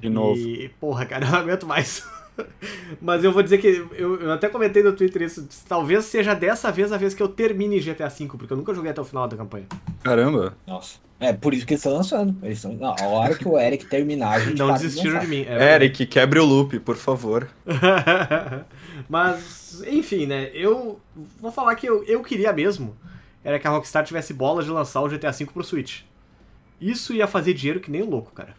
De novo. E, porra, cara, eu não aguento mais. Mas eu vou dizer que eu, eu, até comentei no Twitter isso. Talvez seja dessa vez a vez que eu termine GTA V, porque eu nunca joguei até o final da campanha. Caramba! Nossa. É por isso que eles estão lançando. Eles estão, não, a hora que o Eric terminar, a gente Não desistiram de, de mim. É Eric, quebre o loop, por favor. Mas, enfim, né? Eu vou falar que eu, eu queria mesmo era que a Rockstar tivesse bola de lançar o GTA V pro Switch. Isso ia fazer dinheiro que nem um louco, cara.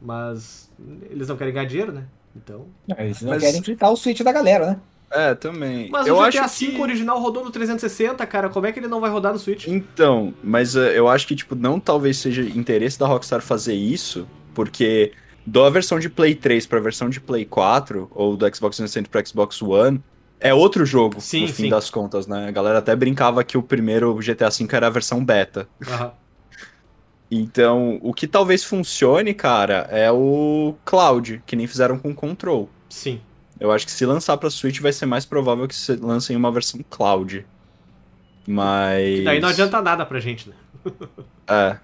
Mas eles não querem ganhar dinheiro, né? Então. eles não Mas... querem fritar o Switch da galera, né? É, também. Mas eu o GTA V que... original rodou no 360, cara. Como é que ele não vai rodar no Switch? Então, mas uh, eu acho que, tipo, não talvez seja interesse da Rockstar fazer isso, porque da versão de Play 3 pra versão de Play 4, ou do Xbox 360 pro Xbox One, é outro jogo, sim, no fim sim. das contas, né? A galera até brincava que o primeiro GTA V era a versão beta. Uhum. Então, o que talvez funcione, cara, é o Cloud, que nem fizeram com o Control. Sim. Eu acho que se lançar pra Switch vai ser mais provável que se lancem uma versão Cloud. Mas. Que daí não adianta nada pra gente, né? é.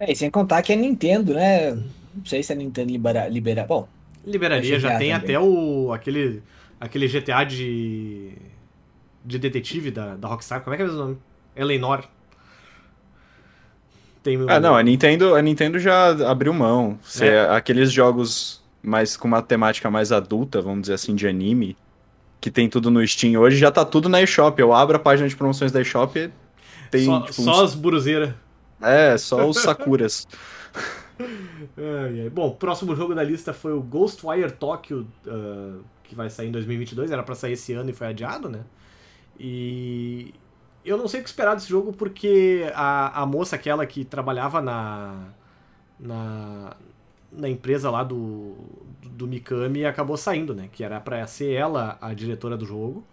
É, e sem contar que é Nintendo, né? Não sei se a Nintendo libera. libera... Bom. Liberaria, já tem também. até o. aquele. aquele GTA de. de detetive da, da Rockstar. Como é que é o nome? Eleanor. Tem Ah, não, a Nintendo, a Nintendo já abriu mão. Se é. Aqueles jogos mais com uma temática mais adulta, vamos dizer assim, de anime, que tem tudo no Steam hoje, já tá tudo na eShop. Eu abro a página de promoções da eShop e tem. Só, tipo, só uns... as buruzeiras. É, só os Sakuras. ai, ai. Bom, o próximo jogo da lista foi o Ghostwire Tokyo, uh, que vai sair em 2022. Era para sair esse ano e foi adiado, né? E eu não sei o que esperar desse jogo porque a, a moça, aquela que trabalhava na, na, na empresa lá do, do Mikami, acabou saindo, né? Que era pra ser ela a diretora do jogo.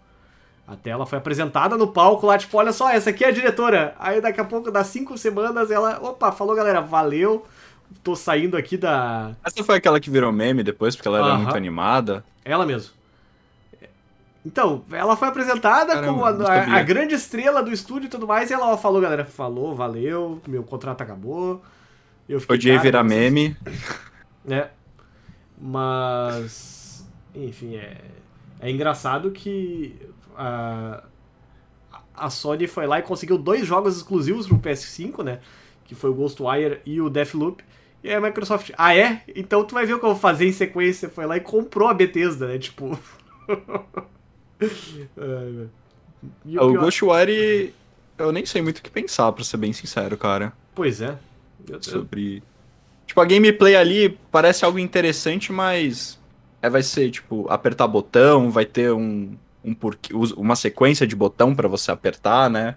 Até ela foi apresentada no palco lá, tipo, olha só, essa aqui é a diretora. Aí daqui a pouco, das cinco semanas, ela, opa, falou galera, valeu, tô saindo aqui da. Essa foi aquela que virou meme depois, porque ela era uh -huh. muito animada. Ela mesmo. Então, ela foi apresentada Caramba, como a, a, a, grande estrela do estúdio e tudo mais, e ela falou, galera, falou, valeu, meu contrato acabou. Eu fiquei Odiei virar meme. É. Mas. Enfim, é. É engraçado que a, a Sony foi lá e conseguiu dois jogos exclusivos pro PS5, né? Que foi o Ghostwire e o Deathloop. E aí a Microsoft, ah é? Então tu vai ver o que eu vou fazer em sequência. Foi lá e comprou a Bethesda, né? Tipo. o, o Ghostwire, eu nem sei muito o que pensar, pra ser bem sincero, cara. Pois é. Eu, Sobre. Tipo, a gameplay ali parece algo interessante, mas. É, vai ser, tipo, apertar botão, vai ter um. um porquê, uma sequência de botão para você apertar, né?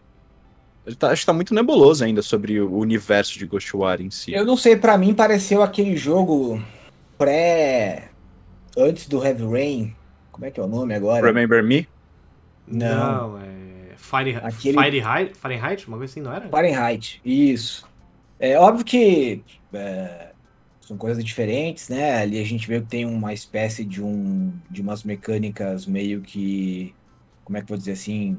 Tá, acho que tá muito nebuloso ainda sobre o universo de Ghostwire em si. Eu não sei, para mim pareceu aquele jogo pré. Antes do Heavy Rain, como é que é o nome agora? Remember Me? Não, não é. Fahrenheit, Aquele... Fahrenheit, Fahrenheit, uma coisa assim, não era? Fahrenheit, isso. É óbvio que é, são coisas diferentes, né? Ali a gente vê que tem uma espécie de um de umas mecânicas meio que como é que eu vou dizer assim,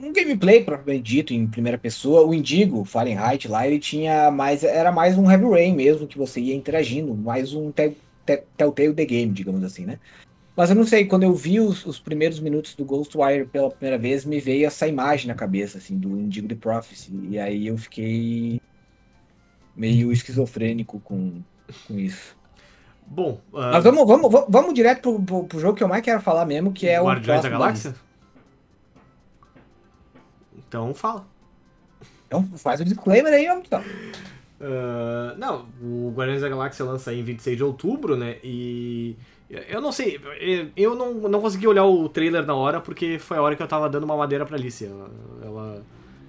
um gameplay propriamente dito em primeira pessoa. O Indigo Fahrenheit lá ele tinha mais era mais um Heavy Rain mesmo que você ia interagindo, mais um Telltale The Game, digamos assim, né? Mas eu não sei, quando eu vi os, os primeiros minutos do Ghostwire pela primeira vez, me veio essa imagem na cabeça, assim, do Indigo the Prophecy. E aí eu fiquei meio esquizofrênico com, com isso. Bom, uh, Mas vamos, vamos, vamos, vamos direto pro, pro, pro jogo que eu mais quero falar mesmo, que é o Guardiões da Galáxia? Então fala. Então faz o disclaimer aí, homem. Então. Uh, não, o Guardiões da Galáxia lança em 26 de outubro, né? E eu não sei, eu não, não consegui olhar o trailer na hora porque foi a hora que eu tava dando uma madeira pra Alice. Ela, ela-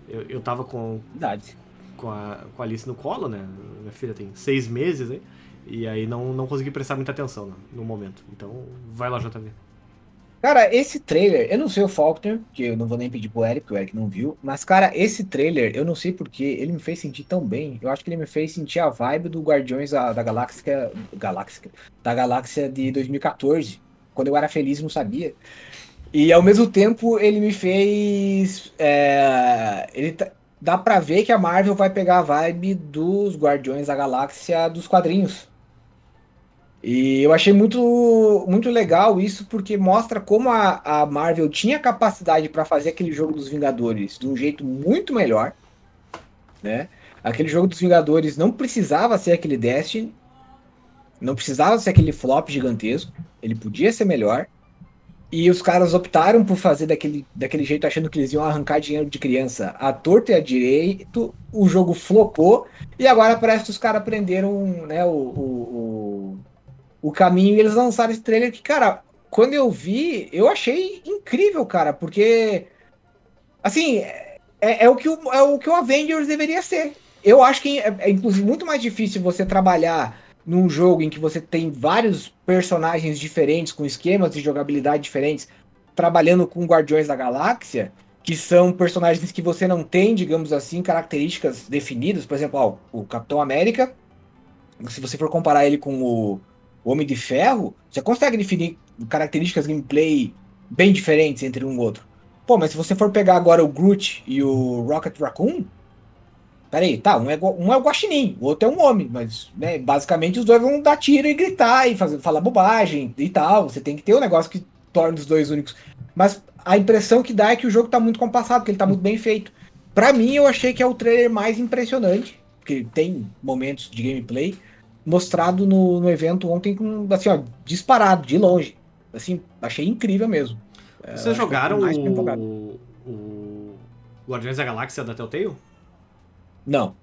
eu, eu tava com, Verdade. com, a, com a Alice no colo, né? Minha filha tem seis meses aí. E aí não, não consegui prestar muita atenção no, no momento. Então vai lá, JV. Cara, esse trailer, eu não sei o Faulkner, que eu não vou nem pedir pro Eric, porque o Eric não viu, mas, cara, esse trailer, eu não sei porque ele me fez sentir tão bem. Eu acho que ele me fez sentir a vibe do Guardiões da, da Galáxia, Galáxia, da Galáxia de 2014, quando eu era feliz e não sabia. E ao mesmo tempo ele me fez. é, ele tá- dá pra ver que a Marvel vai pegar a vibe dos Guardiões da Galáxia dos quadrinhos. E eu achei muito, muito legal isso, porque mostra como a, a Marvel tinha capacidade para fazer aquele jogo dos Vingadores de um jeito muito melhor. Né? Aquele jogo dos Vingadores não precisava ser aquele Destiny, não precisava ser aquele flop gigantesco, ele podia ser melhor. E os caras optaram por fazer daquele, daquele jeito, achando que eles iam arrancar dinheiro de criança à torta e à direito. O jogo flopou, e agora parece que os caras aprenderam né, o, o, o, caminho e eles lançaram esse trailer que, cara, quando eu vi, eu achei incrível, cara, porque. Assim, é, é o, que o, é o que o Avengers deveria ser. Eu acho que é, é, inclusive, muito mais difícil você trabalhar num jogo em que você tem vários personagens diferentes, com esquemas de jogabilidade diferentes, trabalhando com Guardiões da Galáxia, que são personagens que você não tem, digamos assim, características definidas. Por exemplo, ó, o Capitão América, se você for comparar ele com o Homem de Ferro, você consegue definir características gameplay bem diferentes entre um e outro. Pô, mas se você for pegar agora o Groot e o Rocket Raccoon, Peraí, tá, um é, um é o guaxinim, o outro é um homem, mas né, basicamente os dois vão dar tiro e gritar e fazer, falar bobagem e tal. Você tem que ter um negócio que torne os dois únicos. Mas a impressão que dá é que o jogo tá muito compassado, que ele tá muito bem feito. Pra mim, eu achei que é o trailer mais impressionante, porque tem momentos de gameplay, mostrado no, no evento ontem com, assim, ó, disparado, de longe. Assim, achei incrível mesmo. Vocês jogaram mais bem empolgado. o, o Guardiões da Galáxia da Telltale? Não.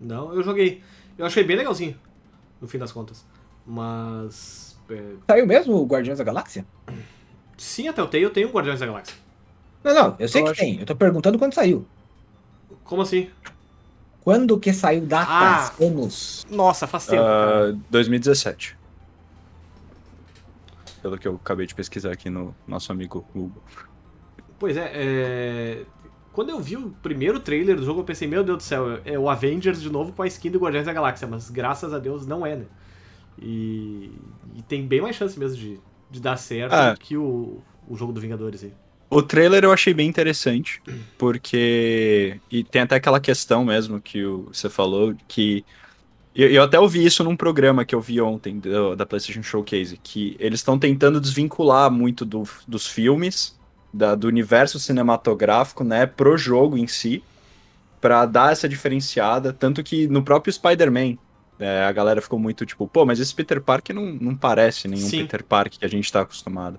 Não, eu joguei. Eu achei bem legalzinho, no fim das contas. Mas. é, Saiu mesmo o Guardiões da Galáxia? sim, a Telltale tem um Guardiões da Galáxia. Não, não, eu sei Eu que acho- tem. Eu tô perguntando quando saiu. Como assim? Quando que saiu datas? Ah. Anos? Nossa, faz tempo. cara. Ah, 2017. Pelo que eu acabei de pesquisar aqui no nosso amigo Google. Pois é, é, quando eu vi o primeiro trailer do jogo, eu pensei, meu Deus do céu, é o Avengers de novo com a skin do Guardiões da Galáxia, mas graças a Deus não é, né? E, e tem bem mais chance mesmo de, de dar certo Ah. que o, o jogo do Vingadores aí. O trailer eu achei bem interessante, porque. E tem até aquela questão mesmo que o- você falou, que. Eu, eu até ouvi isso num programa que eu vi ontem do- da PlayStation Showcase, que eles estão tentando desvincular muito do- dos filmes, da- do universo cinematográfico, né, pro jogo em si, pra dar essa diferenciada. Tanto que no próprio Spider-Man, é, a galera ficou muito tipo, pô, mas esse Peter Parker não, não parece nenhum Sim. Peter Parker que a gente tá acostumado.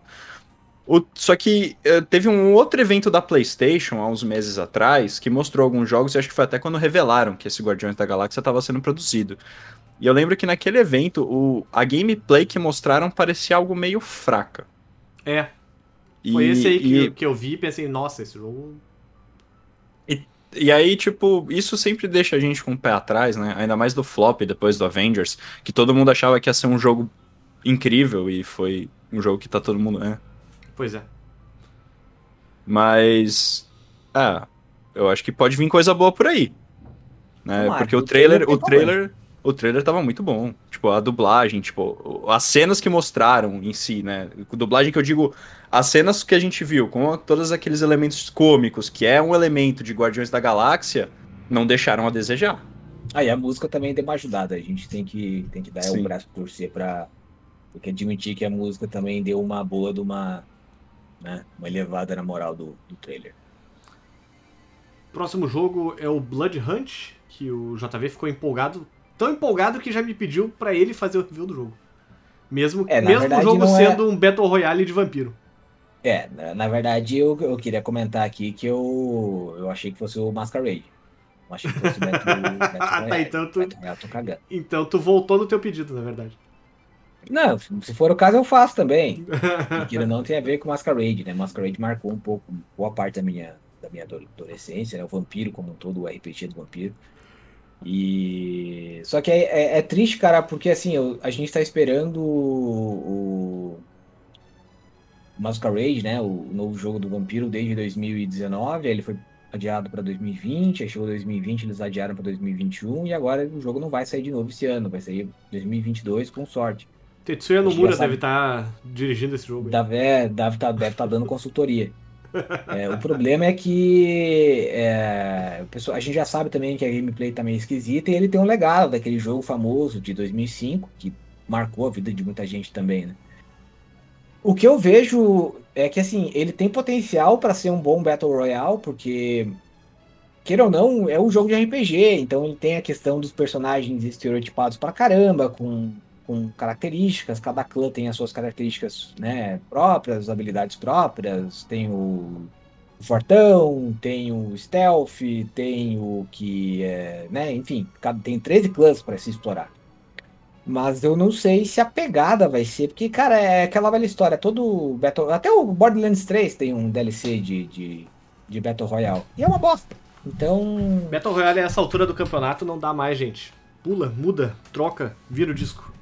O- só que eh, teve um outro evento da PlayStation há uns meses atrás que mostrou alguns jogos, e acho que foi até quando revelaram que esse Guardiões da Galáxia estava sendo produzido. E eu lembro que naquele evento, o, a gameplay que mostraram parecia algo meio fraca. É, E, foi esse aí que, e, que eu vi e pensei, nossa, esse jogo. e aí, tipo, isso sempre deixa a gente com o pé atrás, né? Ainda mais do flop depois do Avengers, que todo mundo achava que ia ser um jogo incrível e foi um jogo que tá todo mundo. É. Pois é. Mas. Ah, eu acho que pode vir coisa boa por aí. Né? Tomara, Porque o trailer o trailer, o trailer tava muito bom. Tipo, a dublagem, tipo, as cenas que mostraram em si, né? Dublagem que eu digo, as cenas que a gente viu, com todos aqueles elementos cômicos, que é um elemento de Guardiões da Galáxia, não deixaram a desejar. Aí a música também deu uma ajudada. A gente tem que, tem que dar o braço por torcer pra, Tem que admitir que a música também deu uma boa de uma, né, uma elevada na moral do, do trailer. Próximo jogo é o Blood Hunt, que o JV ficou empolgado, tão empolgado que já me pediu pra ele fazer o review do jogo. Mesmo, É, mesmo o jogo é- sendo um Battle Royale de vampiro. É, na, na verdade eu, eu queria comentar aqui que eu, eu achei que fosse o Masquerade. Não achei que fosse o Beto, Beto Tá, então tu- Beto Royale, tô cagando. Então tu voltou no teu pedido, na verdade. Não, se for o caso eu faço também. Que não tem a ver com Masquerade, né? Masquerade marcou um pouco, boa parte da minha, da minha ado- adolescência, né? O vampiro como um todo, o RPG do vampiro. E... Só que é, é- é triste, cara, porque assim, eu- a gente tá esperando o, o Masquerade, né? O novo jogo do vampiro desde 2019, aí ele foi adiado para 2020, aí chegou 2020, eles adiaram para 2021 e agora o jogo não vai sair de novo esse ano, vai sair 2022 com sorte. Tetsuya Nomura deve estar dirigindo esse jogo. Deve é, deve estar deve tá dando consultoria. É, o problema é que é, a gente já sabe também que a gameplay tá meio esquisita e ele tem um legado daquele jogo famoso de 2005 que marcou a vida de muita gente também, né? O que eu vejo é que assim, ele tem potencial para ser um bom Battle Royale, porque queira ou não, é um jogo de RPG, então ele tem a questão dos personagens estereotipados pra caramba, com com características, cada clã tem as suas características né, próprias, habilidades próprias, tem o Fortão, tem o Stealth, tem o que é, né, enfim, tem 13 clãs para se explorar. Mas eu não sei se a pegada vai ser, porque, cara, é aquela velha história, todo Battle, até o Borderlands 3 tem um DLC de, de, de Battle Royale, e é uma bosta. Então, Battle Royale, a essa altura do campeonato, não dá mais, gente. Pula, muda, troca, vira o disco.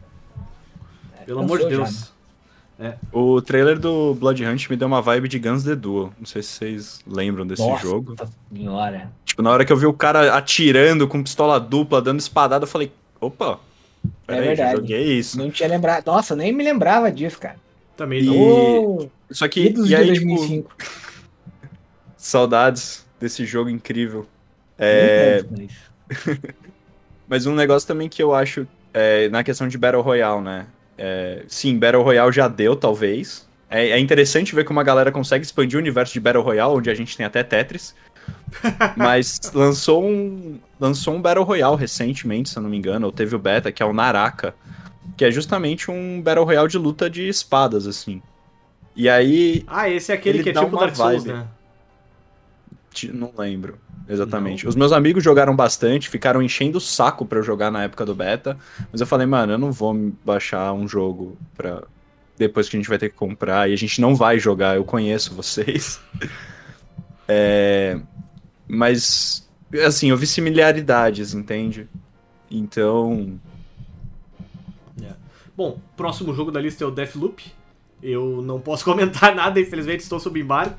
Pelo amor de cansou já, Deus. O trailer do Blood Hunt me deu uma vibe de Guns the Duel. Não sei se vocês lembram desse Nossa jogo. senhora. Tipo, na hora que eu vi o cara atirando com pistola dupla, dando espadada, eu falei, opa, peraí, já verdade. joguei isso. Não tinha lembrado. Nossa, nem me lembrava disso, cara. Também E- não. Ô, Só que, e aí, tipo, 2005. saudades desse jogo incrível. É, Mas um negócio também que eu acho é, na questão de Battle Royale, né? É, sim, Battle Royale já deu, talvez. É, é interessante ver como a galera consegue expandir o universo de Battle Royale, onde a gente tem até Tetris. Mas lançou um, lançou um Battle Royale recentemente, se eu não me engano, ou teve o beta, que é o Naraka, que é justamente um Battle Royale de luta de espadas, assim. E aí, Ah, esse é aquele Ele que é tipo Dark Souls, vibe. né? Não lembro exatamente. Os meus amigos jogaram bastante, ficaram enchendo o saco pra eu jogar na época do beta, mas eu falei, mano, eu não vou baixar um jogo pra depois que a gente vai ter que comprar e a gente não vai jogar, eu conheço vocês. É, mas assim, eu vi similaridades, entende? Então, Bom, próximo jogo da lista é o Deathloop. Eu não posso comentar nada, infelizmente estou sob embargo.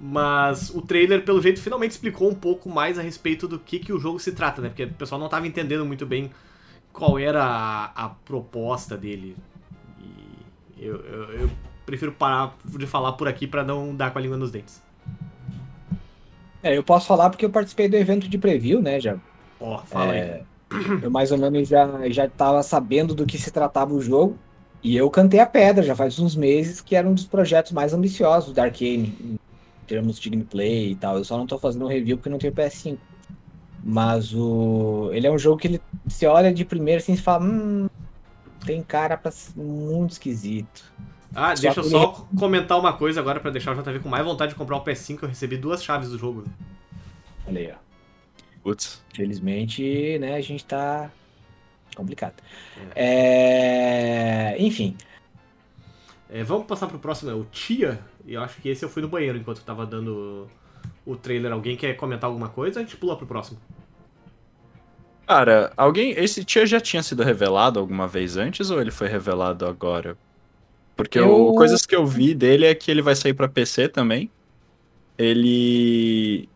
Mas o trailer, pelo jeito, finalmente explicou um pouco mais a respeito do que, que o jogo se trata, né? Porque o pessoal não estava entendendo muito bem qual era a, a proposta dele. E eu, eu- eu prefiro parar de falar por aqui para não dar com a língua nos dentes. É, eu posso falar porque eu participei do evento de preview, né? Já, Ó, fala É. aí. eu mais ou menos já, já tava sabendo do que se tratava o jogo. E eu cantei a pedra já faz uns meses, que era um dos projetos mais ambiciosos da Arcane, em termos de gameplay e tal. Eu só não tô fazendo um review porque não tenho PS5. Mas o. Ele é um jogo que ele se olha de primeiro assim e fala. Hum, tem cara pra ser muito esquisito. Ah, Só deixa eu só comentar uma coisa agora para deixar o JV com mais vontade de comprar o PS5. Eu recebi duas chaves do jogo. Olha aí, ó. putz, Infelizmente, né, a gente tá complicado. É, Enfim, É, vamos passar pro próximo, é o Tia. E eu acho que esse eu fui no banheiro enquanto eu tava dando o trailer. Alguém quer comentar alguma coisa? A gente pula pro próximo. Cara, alguém. Esse tia já tinha sido revelado alguma vez antes ou ele foi revelado agora? Porque Eu- o- coisas que eu vi dele é que ele vai sair pra PC também. Ele.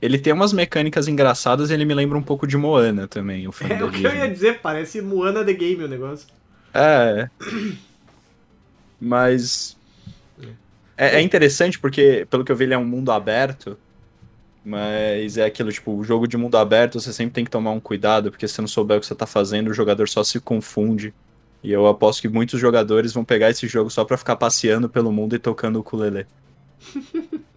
Ele tem umas mecânicas engraçadas e ele me lembra um pouco de Moana também, o filme É o que eu ia dizer, parece Moana The Game o negócio. É. Mas. É, é interessante porque, pelo que eu vi, ele é um mundo aberto. Mas é aquilo, tipo, o jogo de mundo aberto você sempre tem que tomar um cuidado, porque se você não souber o que você tá fazendo, o jogador só se confunde E eu aposto que muitos jogadores vão pegar esse jogo só pra ficar passeando pelo mundo e tocando o ukulele.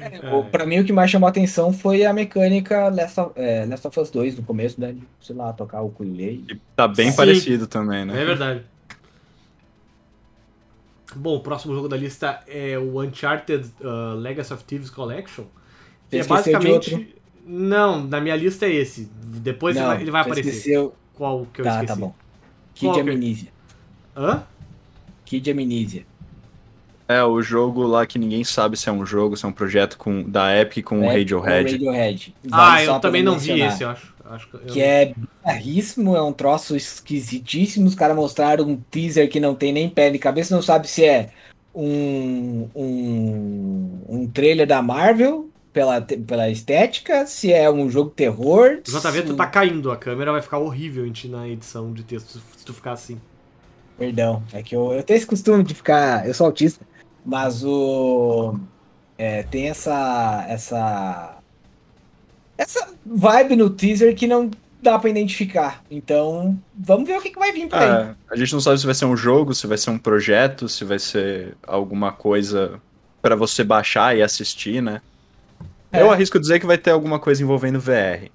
É, pra mim, o que mais chamou a atenção foi a mecânica Last of, é, Last of Us 2 no começo, né? de, Sei lá, tocar o ukulele. E tá bem Sim. parecido também, né? É verdade. Bom, o próximo jogo da lista é o Uncharted uh, Legacy of Thieves Collection. Que é basicamente. Não, na minha lista é esse. Depois ele vai, ele vai aparecer. Esqueceu... Qual que eu Tá, esqueci? tá bom. Qual Kid que- Amnesia. Hã? Kid Amnesia. É, o jogo lá que ninguém sabe se é um jogo, se é um projeto com, da Epic com o É, Radiohead. Radiohead. Ah, Vale só eu também não vi esse, eu acho. acho que eu Que é bizarríssimo, é um troço esquisitíssimo. Os caras mostraram um teaser que não tem nem pé nem cabeça, não sabe se é um, um, um trailer da Marvel pela, pela estética, se é um jogo terror. JV, tu se- tá caindo, a câmera vai ficar horrível em ti na edição de texto se tu ficar assim. Perdão, é que eu, eu tenho esse costume de ficar. Eu sou autista, mas o. é, tem essa. Essa. Essa vibe no teaser que não dá pra identificar. Então, vamos ver o que, que vai vir por aí. É, a gente não sabe se vai ser um jogo, se vai ser um projeto, se vai ser alguma coisa pra você baixar e assistir, né? É. Eu arrisco dizer que vai ter alguma coisa envolvendo VR.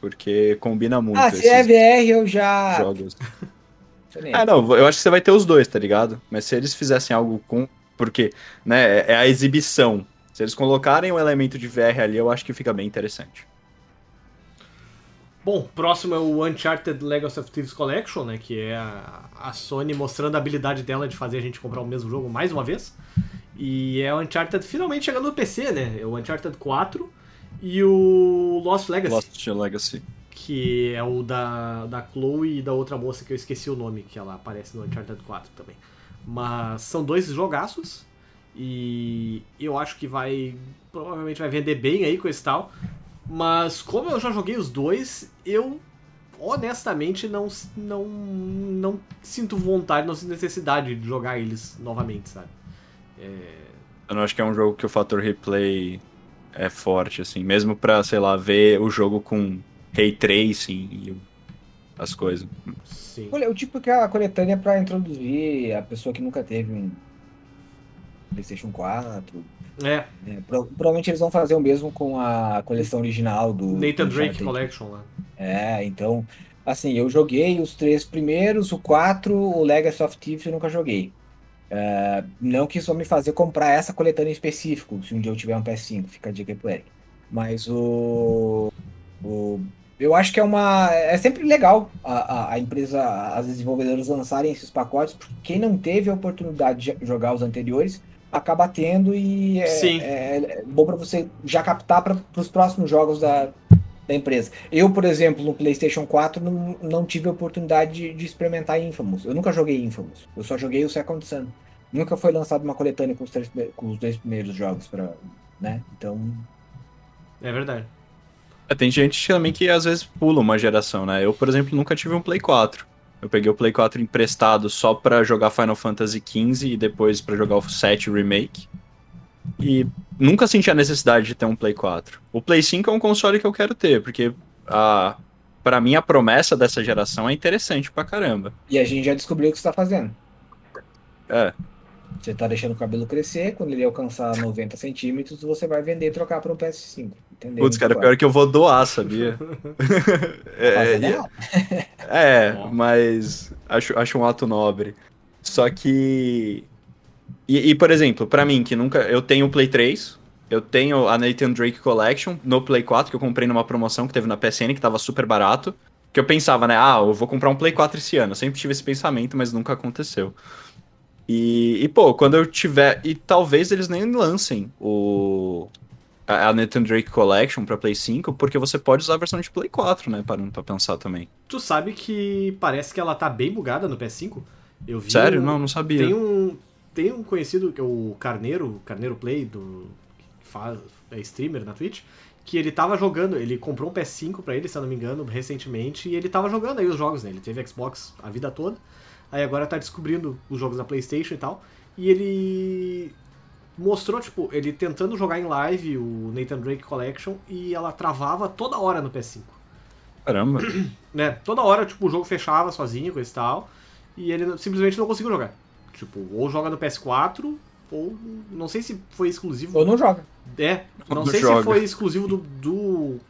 Porque combina muito Ah, se é VR, eu já. jogos. Ah, não, eu acho que você vai ter os dois, tá ligado? Mas se eles fizessem algo com. Porque, né, é- é a exibição. Se eles colocarem um elemento de VR ali, eu acho que fica bem interessante. Bom, próximo é o Uncharted Legacy of Thieves Collection, né? Que é a, a Sony mostrando a habilidade dela de fazer a gente comprar o mesmo jogo mais uma vez. E é o Uncharted finalmente chegando no PC, né? É o Uncharted 4 e o Lost Legacy, Lost Legacy. que é o da, da Chloe e da outra moça que eu esqueci o nome, que ela aparece no Uncharted 4 também. Mas são dois jogaços e eu acho que vai. Provavelmente vai vender bem aí com esse tal. Mas como eu já joguei os dois, eu honestamente não, não, não sinto vontade, não sinto necessidade de jogar eles novamente, sabe? É, Eu não acho que é um jogo que o fator replay é forte, assim. Mesmo pra, sei lá, ver o jogo com ray tracing e as coisas. Sim. Olha, o tipo que é a coletânea pra introduzir a pessoa que nunca teve um PlayStation 4. É, né? Pro- provavelmente eles vão fazer o mesmo com a coleção original do. Nathan do Drake. Collection lá. É, então, assim, eu joguei os três primeiros, o 4, o Legacy of Thieves eu nunca joguei. É, não que isso vai me fazer comprar essa coletânea em específico, se um dia eu tiver um PS5, fica a dica pro Eric. Mas o, o- Eu acho que é uma. É sempre legal a, a, a empresa, as desenvolvedoras lançarem esses pacotes, porque quem não teve a oportunidade de jogar os anteriores acaba tendo e é, é- é bom para você já captar para os próximos jogos da, da empresa. Eu, por exemplo, no PlayStation 4 não, não tive a oportunidade de, de experimentar Infamous. Eu nunca joguei Infamous. Eu só joguei o Second Son. Nunca foi lançado uma coletânea com os, três, com os dois primeiros jogos para, né? Então, É verdade. É, tem gente também que às vezes pula uma geração, né? Eu, por exemplo, nunca tive um Play 4. Eu peguei o Play 4 emprestado só pra jogar Final Fantasy XV e depois pra jogar o 7 Remake. E nunca senti a necessidade de ter um Play 4. O Play 5 é um console que eu quero ter, porque a, pra mim a promessa dessa geração é interessante pra caramba. e a gente já descobriu o que você tá fazendo. É, Você tá deixando o cabelo crescer, quando ele alcançar 90 centímetros, você vai vender e trocar para um PS5. Entendeu? putz, cara, Então, pior que eu vou doar, sabia? é. É, Ó. mas acho, acho um ato nobre. Só que. E, e, por exemplo, pra mim, que nunca. Eu tenho o Play 3, eu tenho a Nathan Drake Collection no Play 4, que eu comprei numa promoção que teve na PSN, que tava super barato. Que eu pensava, né? Ah, eu vou comprar um Play 4 esse ano. Eu sempre tive esse pensamento, mas nunca aconteceu. E, e, pô, quando eu tiver. E talvez eles nem lancem o. A Nathan Drake Collection pra Play 5, porque você pode usar a versão de Play 4, né? Parando pra pensar também. Tu sabe que parece que ela tá bem bugada no PS5? Eu vi Sério? um- Não, não sabia. Tem um, tem um conhecido, que é o Carneiro, Carneiro Play, do, que faz, é streamer na Twitch, que ele tava jogando, ele comprou um PS5 pra ele, se eu não me engano, recentemente, e ele tava jogando aí os jogos, né? Ele teve Xbox a vida toda, aí agora tá descobrindo os jogos na Playstation e tal, e ele mostrou, tipo, ele tentando jogar em live o Nathan Drake Collection, e ela travava toda hora no PS5 Caramba. né? Toda hora, tipo, o jogo fechava sozinho, coisa e tal. e ele simplesmente não conseguiu jogar. Tipo, ou joga no PS4, ou não sei se foi exclusivo. Ou não joga. É, não, Não sei joga. se foi exclusivo do. do-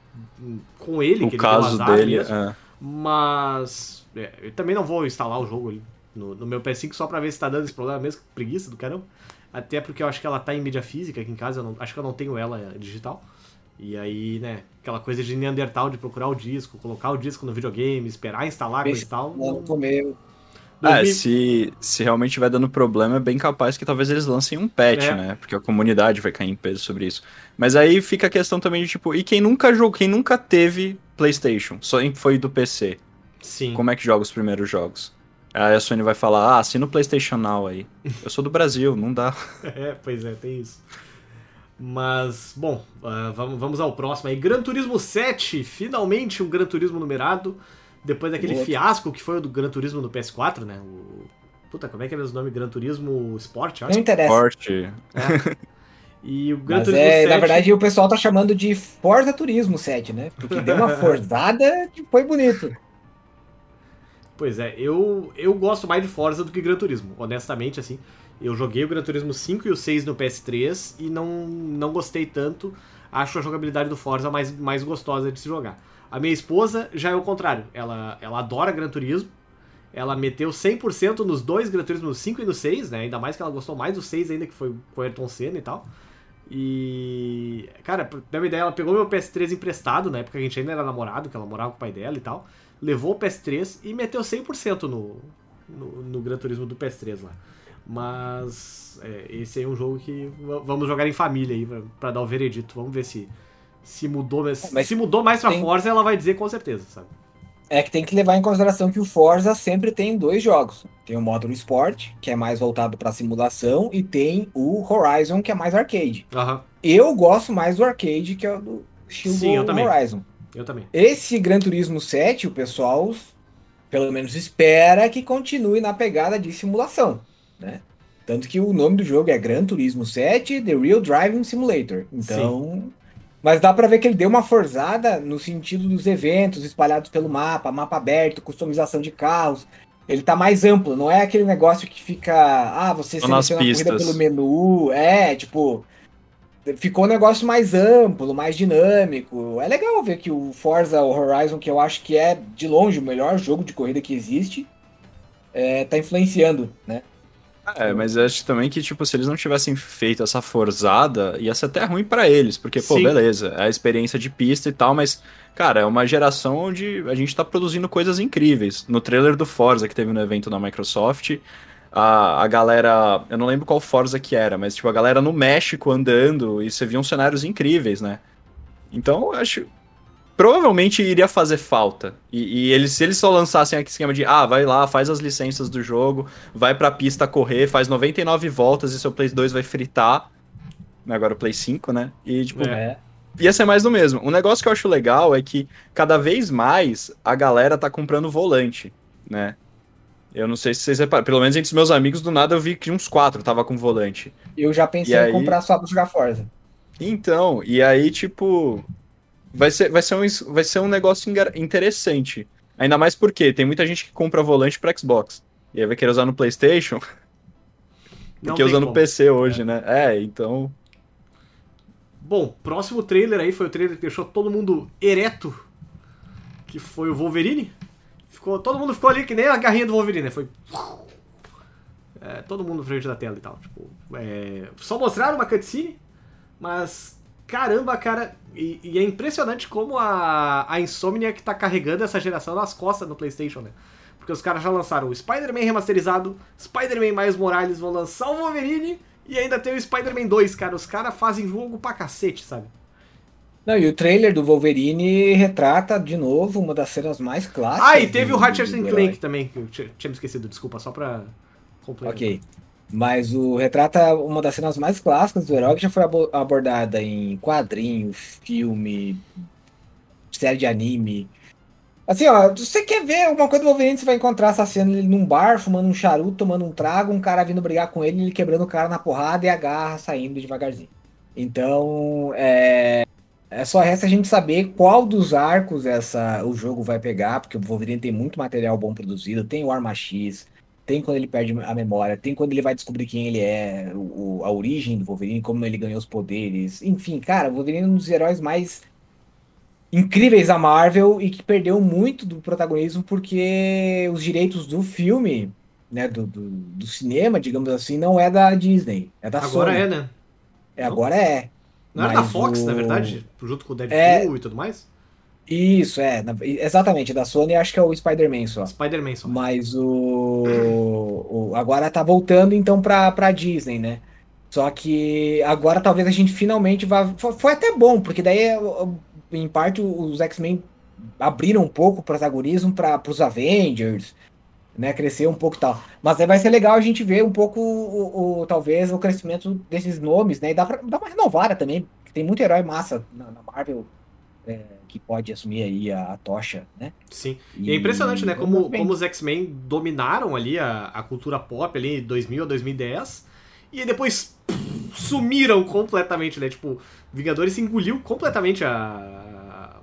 com ele, que O ele caso deu azar dele. mesmo, é. mas. é, eu também não vou instalar o jogo ali no, no meu PS5 só pra ver se tá dando esse problema mesmo, que preguiça do caramba. Até porque eu acho que ela tá em mídia física aqui em casa, eu não- acho que eu não tenho ela digital. E aí, né, aquela coisa de Neandertal de procurar o disco, colocar o disco no videogame, esperar instalar coisa e tal. Não. É, 2000 se, se realmente estiver dando problema, é bem capaz que talvez eles lancem um patch, É. né? Porque a comunidade vai cair em peso sobre isso. Mas aí fica a questão também de, tipo, e quem nunca jogou, quem nunca teve PlayStation, só foi do PC, Sim. como é que joga os primeiros jogos? Aí a Sony vai falar, ah, assina o PlayStation Now aí. Eu sou do Brasil, não dá. É, pois é, tem isso. Mas, bom, ah, vamos, vamos ao próximo aí. Gran Turismo 7, finalmente um Gran Turismo numerado. Depois daquele Outro. fiasco que foi o do Gran Turismo no PS4, né? O... Puta, como é que é mesmo o nome? Gran Turismo Sport, eu Não acho. interessa. Forte. E o Gran Mas Turismo é, 7... na verdade, o pessoal tá chamando de Forza Turismo 7, né? Porque deu uma forzada que foi bonito. Pois é, eu, eu gosto mais de Forza do que Gran Turismo, honestamente, assim. Eu joguei o Gran Turismo 5 e o 6 no PS3 e não, não gostei tanto. Acho a jogabilidade do Forza mais, mais gostosa de se jogar. A minha esposa já é o contrário. Ela, ela adora Gran Turismo. Ela meteu 100% nos dois Gran Turismo, no 5 e no 6, né? Ainda mais que ela gostou mais do 6 ainda, que foi com Ayrton Senna e tal. E. Cara, pra ter uma ideia, ela pegou meu PS3 emprestado, na época que a gente ainda era namorado, que ela morava com o pai dela e tal. Levou o PS3 e meteu 100% no, no, no Gran Turismo do PS3 lá. Mas é, esse aí é um jogo que va- vamos jogar em família aí, pra, pra dar o veredito. Vamos ver se, se mudou. Mas, Mas se mudou mais pra tem- Forza, ela vai dizer com certeza, sabe? É que tem que levar em consideração que o Forza sempre tem dois jogos. Tem o módulo Sport, que é mais voltado para simulação, e tem o Horizon, que é mais arcade. Aham, Eu gosto mais do arcade, que é o do estilo Sim, eu do também. Horizon. Eu também. Esse Gran Turismo 7, o pessoal pelo menos espera que continue na pegada de simulação, né? Tanto que o nome do jogo é Gran Turismo 7 The Real Driving Simulator. Então, mas dá pra ver que ele deu uma forzada no sentido dos eventos espalhados pelo mapa, mapa aberto, customização de carros. Ele tá mais amplo, não é aquele negócio que fica, ah, você seleciona a corrida pelo menu, é, tipo, ficou um negócio mais amplo, mais dinâmico. É legal ver que o Forza Horizon, que eu acho que é de longe o melhor jogo de corrida que existe, é, tá influenciando, né? É, mas eu acho também que, tipo, se eles não tivessem feito essa forzada, ia ser até ruim pra eles, porque, pô, Sim. beleza, é a experiência de pista e tal, mas, cara, é uma geração onde a gente tá produzindo coisas incríveis. No trailer do Forza que teve no evento da Microsoft, a, a galera, eu não lembro qual Forza que era, mas, tipo, a galera no México andando e você via uns cenários incríveis, né? Então, eu acho. Provavelmente iria fazer falta. E, e eles, se eles só lançassem aquele esquema de, ah, vai lá, faz as licenças do jogo, vai pra pista correr, faz 99 voltas e seu Play 2 vai fritar. Agora o Play 5, né? E, tipo, É. ia ser mais do mesmo. Um negócio que eu acho legal é que cada vez mais a galera tá comprando volante, né? Eu não sei se vocês reparam, pelo menos entre os meus amigos, do nada eu vi que uns quatro tava com volante. Eu já pensei E em aí? comprar só pra jogar Forza. Então, e aí, tipo, vai ser, vai ser, um, vai ser um negócio interessante. Ainda mais porque tem muita gente que compra volante pra Xbox. E aí vai querer usar no PlayStation, Não porque usa no como. PC hoje, né? É, então. Bom, próximo trailer aí foi o trailer que deixou todo mundo ereto, que foi o Wolverine. Ficou, todo mundo ficou ali que nem a garrinha do Wolverine, né? Foi. É, todo mundo na frente da tela e tal. Tipo, é, só mostraram uma cutscene, mas caramba, cara. E, e é impressionante como a, a Insomniac tá carregando essa geração nas costas no PlayStation, né? Porque os caras já lançaram o Spider-Man remasterizado, Spider-Man Miles Morales vão lançar o Wolverine e ainda tem o Spider-Man 2, cara. Os caras fazem jogo pra cacete, sabe? Não, e o trailer do Wolverine retrata de novo uma das cenas mais clássicas. Ah, e teve do- o Ratchet. Clank também, que eu tinha tinha me esquecido, desculpa, só pra complementar. Ok. Mas o retrata uma das cenas mais clássicas do herói que já foi abo- abordada em quadrinho, filme, série de anime. Assim, ó, você quer ver alguma coisa do Wolverine, você vai encontrar essa cena ele num bar, fumando um charuto, tomando um trago, um cara vindo brigar com ele, ele quebrando o cara na porrada e a garra saindo devagarzinho. Então, é, é só resta a gente saber qual dos arcos essa o jogo vai pegar, porque o Wolverine tem muito material bom produzido, tem o Arma X, tem quando ele perde a memória, tem quando ele vai descobrir quem ele é, o, a origem do Wolverine, como ele ganhou os poderes. Enfim, cara, o Wolverine é um dos heróis mais incríveis da Marvel e que perdeu muito do protagonismo porque os direitos do filme, né, do, do, do cinema, digamos assim, não é da Disney, é da Agora Sony. é, né? É, agora é. Não era da Fox, o- na verdade? Junto com o Deadpool É. e tudo mais? Isso, é. na- Exatamente, da Sony acho que é o Spider-Man só. Spider-Man só. Mas o, o- Agora tá voltando então pra, pra Disney, né? Só que agora talvez a gente finalmente vá. fo- Foi até bom, porque daí, em parte, os X-Men abriram um pouco o protagonismo para os Avengers, né? Crescer um pouco e tal. Mas aí vai ser legal a gente ver um pouco, o, o- talvez, o crescimento desses nomes, né? E dá pra dar uma renovada também, porque tem muito herói massa na, na Marvel é, que pode assumir aí a, a tocha, né? Sim. E é impressionante, né? Como, como os X-Men dominaram ali a, a cultura pop ali em 2000 a 2010 e depois sumiram completamente, né? Tipo, Vingadores engoliu completamente a,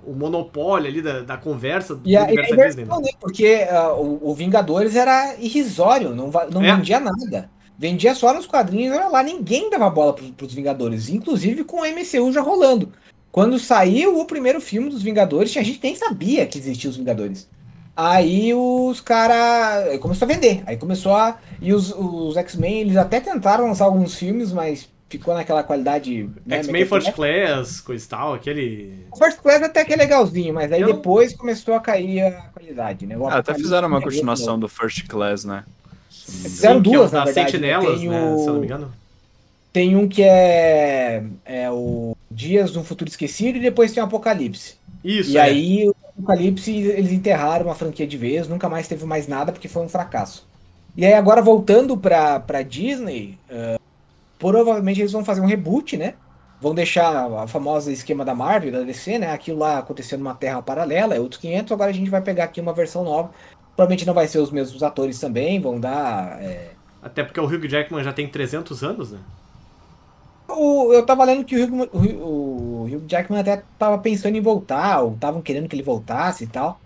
o monopólio ali da, da conversa do E a, universo da Disney. Né? Porque ah, o, o Vingadores era irrisório, não, não É. vendia nada. Vendia só nos quadrinhos, olha lá, ninguém dava bola pros, pros Vingadores, inclusive com o MCU já rolando. Quando saiu o primeiro filme dos Vingadores, a gente nem sabia que existiam os Vingadores. Aí os caras começou a vender. Aí começou a. E os, os X-Men, eles até tentaram lançar alguns filmes, mas ficou naquela qualidade. né, X-Men. First Class, coisa e tal, aquele. O First Class até que é legalzinho, mas aí Eu- depois começou a cair a qualidade, né? Ah, até fizeram uma pegou continuação do First Class, né? Fizeram Sim, é duas, da na verdade, Sentinelas, tem né? o- Se eu não me engano. Tem um que é, é o Dias do Futuro Esquecido e depois tem o Apocalipse. Isso, e é. aí o Apocalipse eles enterraram a franquia de vez, nunca mais teve mais nada porque foi um fracasso. E aí agora voltando pra, pra Disney, ah, provavelmente eles vão fazer um reboot, né? Vão deixar a famosa esquema da Marvel, da DC, né? Aquilo lá acontecendo numa terra paralela, é outros 500, agora a gente vai pegar aqui uma versão nova. Provavelmente não vai ser os mesmos atores também, vão dar... é, Até porque o Hugh Jackman já tem 300 anos, né? O- eu tava lendo que o Hugh, o o Hugh Jackman até tava pensando em voltar, ou estavam querendo que ele voltasse e tal.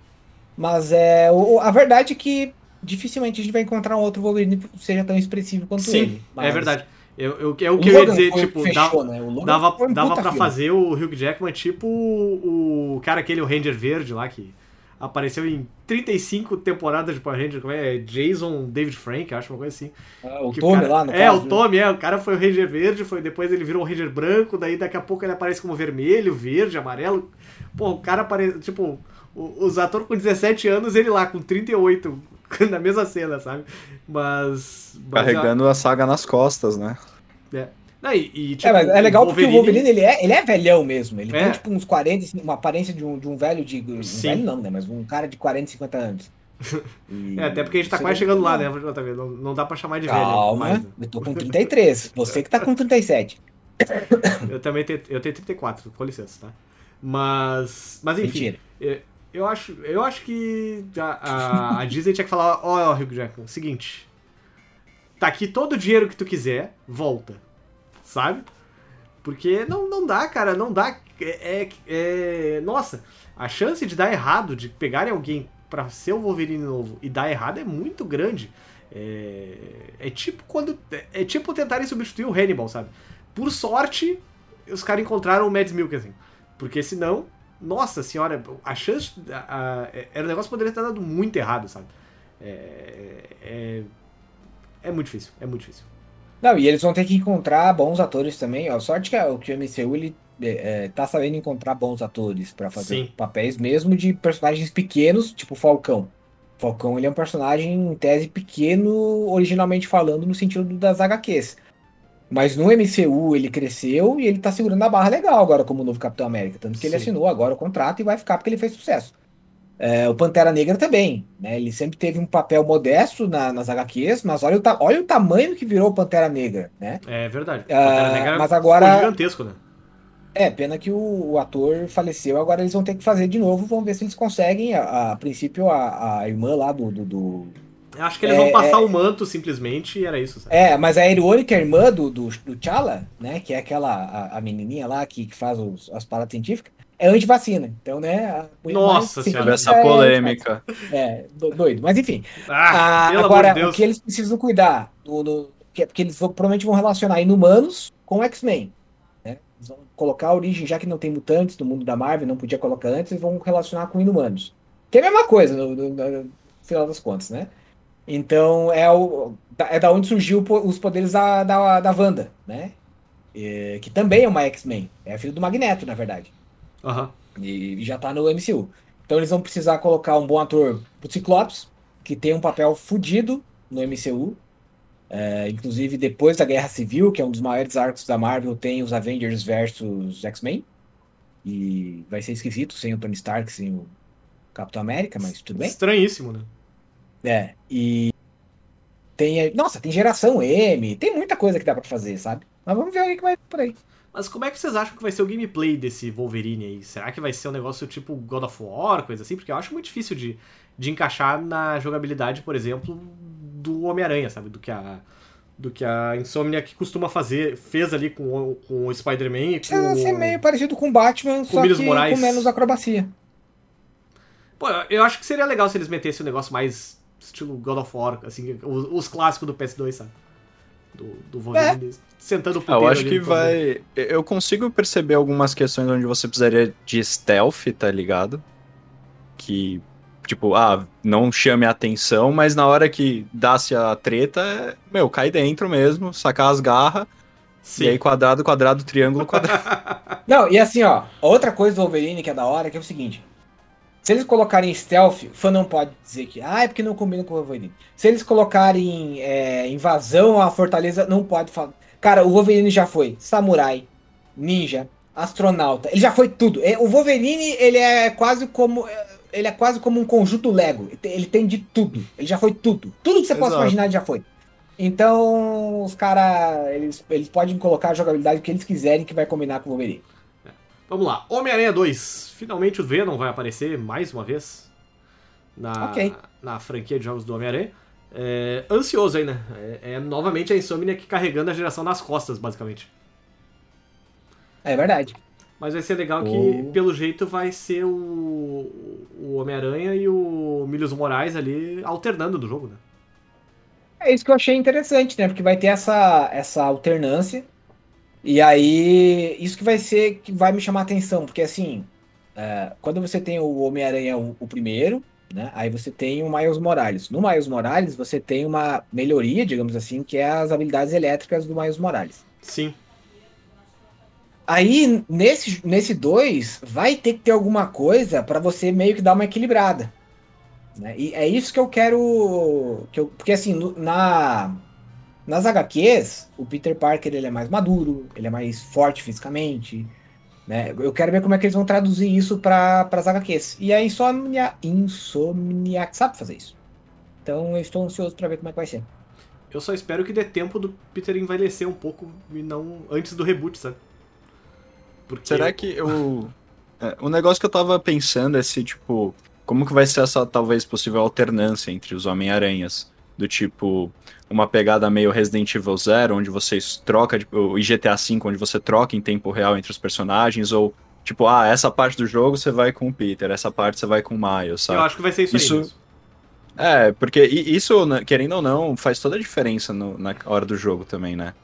Mas é, o- a verdade é que dificilmente a gente vai encontrar um outro Wolverine que seja tão expressivo quanto Sim, ele. Mas é verdade. Eu, eu, é o O que eu ia dizer, o tipo, que dava, fechou, né? O dava, um dava pra filme. fazer o Hugh Jackman tipo o, o cara aquele, o Ranger Verde lá, que apareceu em 35 temporadas de Power Ranger, como é? Jason David Frank, acho, uma coisa assim. Ah, o Que Tommy cara- lá no É, caso, o né? Tommy, é. O cara foi o Ranger Verde, foi, depois ele virou o Ranger Branco, daí daqui a pouco ele aparece como vermelho, verde, amarelo. Pô, o cara aparece, tipo, o- os atores com 17 anos, ele lá com 38, na mesma cena, sabe? Mas... mas Carregando a saga nas costas, né? Não, e, e, tipo, É, mas é legal porque o Wolverine ele é, ele é velhão mesmo. Ele É. tem tipo uns 40, assim, uma aparência de um, de um velho de. Um Sim. velho não, né? Mas um cara de 40, 50 anos. E- É, até porque a gente tá quase é chegando lá, né, JV? Não, não dá pra chamar de velho. Calma, mais, né? eu tô com 33. Você que tá com 37. Eu também tenho, eu tenho 34, com licença, tá? Mas, mas enfim, Mentira. Eu, acho, eu acho que a, a, a Disney tinha que falar, ó, ó, Hugh Jackman, seguinte, tá aqui todo o dinheiro que tu quiser, volta, sabe? Porque não, não dá, cara, não dá, é, é- é- nossa, a chance de dar errado, de pegarem alguém pra ser o Wolverine novo e dar errado é muito grande. É, é tipo quando, é tipo tentarem substituir o Hannibal, sabe? Por sorte, os caras encontraram o Mads Mikkelsen. Porque senão, nossa senhora, a chance. A, a, era um negócio que poderia ter dado muito errado, sabe? É, é, é muito difícil, é muito difícil. Não, e eles vão ter que encontrar bons atores também. Ó, sorte que, a- que o MCU ele, é, é, tá sabendo encontrar bons atores pra fazer Sim. papéis mesmo de personagens pequenos, tipo Falcão. Falcão ele é um personagem em tese pequeno, originalmente falando, no sentido das HQs. Mas no MCU ele cresceu e ele tá segurando a barra legal agora como novo Capitão América. Tanto que ele Sim. assinou agora o contrato e vai ficar porque ele fez sucesso. É, o Pantera Negra também, né? Ele sempre teve um papel modesto na- nas HQs, mas olha o, olha o tamanho que virou o Pantera Negra, né? É verdade. Ah, Pantera Negra mas agora- gigantesco, né? É, pena que o, o ator faleceu, agora eles vão ter que fazer de novo, vamos ver se eles conseguem. A, a princípio, a, a irmã lá do, do, do, acho que eles É, vão passar é- o manto simplesmente e era isso, sabe? É, mas a Erione, que é irmã do, do, do T'Challa, né? Que é aquela, a, a menininha lá que, que faz os, as paradas científicas, é antivacina. Então, né? a Nossa senhora. Essa é polêmica. É, do- doido. Mas enfim. Ah, Ah, pelo agora, amor de o que eles precisam cuidar, do, do- que, porque eles vão- provavelmente vão relacionar Inumanos com X-Men. Né? Eles vão colocar a origem, já que não tem mutantes no mundo da Marvel, não podia colocar antes, eles vão relacionar com Inumanos. Que é a mesma coisa, no, no- no final das contas, né? Então, é, o, da- é da onde surgiu os poderes da, da, da Wanda, né? É, que também é uma X-Men. É a filha do Magneto, na verdade. Aham. E já tá no MCU. Então eles vão precisar colocar um bom ator pro Ciclopes, que tem um papel fudido no MCU. É, inclusive, depois da Guerra Civil, que é um dos maiores arcos da Marvel, tem os Avengers versus X-Men. E vai ser esquisito sem o Tony Stark, sem o Capitão América, mas tudo bem. Estranhíssimo, né? É, e tem. Nossa, tem geração M, tem muita coisa que dá pra fazer, sabe? Mas vamos ver o que que vai por aí. Mas como é que vocês acham que vai ser o gameplay desse Wolverine aí? Será que vai ser um negócio tipo God of War, coisa assim? Porque eu acho muito difícil de, de encaixar na jogabilidade, por exemplo, do Homem-Aranha, sabe? Do que a do que a Insomniac costuma fazer, fez ali com, o- com o Spider-Man e com Precisa ser o- meio parecido com Batman, só Miles que Moraes. com menos acrobacia. Pô, eu- eu acho que seria legal se eles metessem um negócio mais estilo God of War, assim, os, os clássicos do PS2, sabe? Do, do Wolverine sentando o Ah, eu puteiro acho que vai. Eu consigo perceber algumas questões onde você precisaria de stealth, tá ligado? Que, tipo, ah, não chame a atenção, mas na hora que dá-se a treta, é, meu, cai dentro mesmo, sacar as garras, Sim. e aí quadrado, quadrado, triângulo, quadrado. Não, e assim, ó, outra coisa do Wolverine que é da hora que é o seguinte. Se eles colocarem stealth, o fã não pode dizer que, ah, é porque não combina com o Wolverine. Se eles colocarem é, invasão à fortaleza, não pode falar. Cara, o Wolverine já foi samurai, ninja, astronauta, ele já foi tudo. É, O Wolverine, ele é quase como é, ele é quase como um conjunto Lego. Ele tem- de tudo. Ele já foi tudo. Tudo que você possa Exato. imaginar, ele já foi. Então, os caras, eles, eles podem colocar a jogabilidade que eles quiserem que vai combinar com o Wolverine. Vamos lá, Homem-Aranha 2. Finalmente o Venom vai aparecer mais uma vez na, Ok. na franquia de jogos do Homem-Aranha. É, ansioso aí, né? É, é novamente a Insomniac carregando a geração nas costas, basicamente. É verdade. Mas vai ser legal que, Oh. pelo jeito, vai ser o, o Homem-Aranha e o Miles Moraes ali alternando no jogo, né? É isso que eu achei interessante, né? Porque vai ter essa, essa alternância. E aí, isso que vai ser, que vai me chamar a atenção. Porque assim, é, quando você tem o Homem-Aranha o, o primeiro, né? Aí você tem o Miles Morales. No Miles Morales, você tem uma melhoria, digamos assim, que é as habilidades elétricas do Miles Morales. Sim. Aí, nesse, nesse 2, vai ter que ter alguma coisa pra você meio que dar uma equilibrada. né? E é isso que eu quero. Que eu, porque assim, no- na, nas HQs, o Peter Parker ele é mais maduro, ele é mais forte fisicamente. Né? Eu quero ver como é que eles vão traduzir isso para as HQs. E a Insomnia, Insomniac sabe fazer isso. Então eu estou ansioso pra ver como é que vai ser. Eu só espero que dê tempo do Peter envelhecer um pouco e não antes do reboot, sabe? Porque Será que eu. É, o negócio que eu tava pensando é se, tipo, como que vai ser essa talvez possível alternância entre os Homem-Aranhas? Do tipo, uma pegada meio Resident Evil Zero, onde vocês trocam, tipo, e GTA V, onde você troca em tempo real entre os personagens, ou tipo, ah, essa parte do jogo você vai com o Peter, essa parte você vai com o Miles, sabe? eu acho que vai ser isso, Isso- aí. É, porque isso, né, querendo ou não, faz toda a diferença no- na hora do jogo também, né?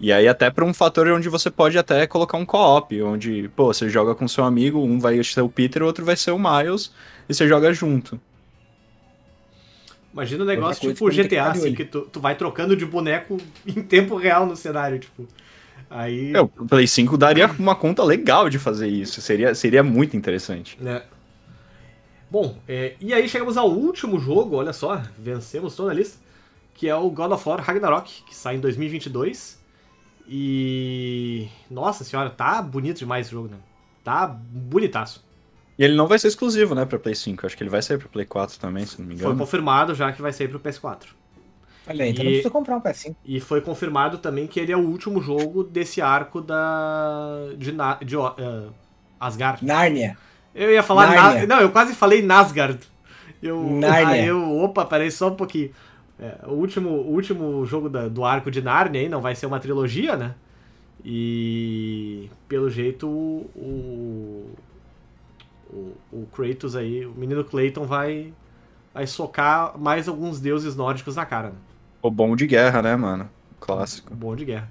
E aí até pra um fator onde você pode até colocar um co-op, onde, pô, você joga com seu amigo, um vai ser o Peter, o outro vai ser o Miles, e você joga junto. Imagina um negócio tipo que GTA, assim, que tu, tu vai trocando de boneco em tempo real no cenário, tipo. Aí. É, o Play 5 daria uma conta legal de fazer isso, seria, seria muito interessante. né? Bom, é, e aí chegamos ao último jogo, olha só, vencemos toda a lista, que é o God of War Ragnarok, que sai em 2022. E. Nossa senhora, tá bonito demais esse jogo, né? Tá bonitaço. E ele não vai ser exclusivo, né, pra Play 5, acho que ele vai sair pra Play 4 também, se não me Foi engano. confirmado já que vai sair pro PS4. Olha aí, então E- não precisa comprar um PS5. E foi confirmado também que ele é o último jogo desse arco da. de, Na- de eh, Asgard. Nárnia. Eu ia falar. Na- Não, eu quase falei Nasgard. Eu, Nárnia. ah, eu, opa, peraí só um pouquinho. É, o, último, o último jogo da- do arco de Narnia aí não vai ser uma trilogia, né? E pelo jeito o, o, o Kratos aí, o menino Clayton vai, vai socar mais alguns deuses nórdicos na cara, né? O bom de guerra, né, mano? Clássico. Bom de guerra.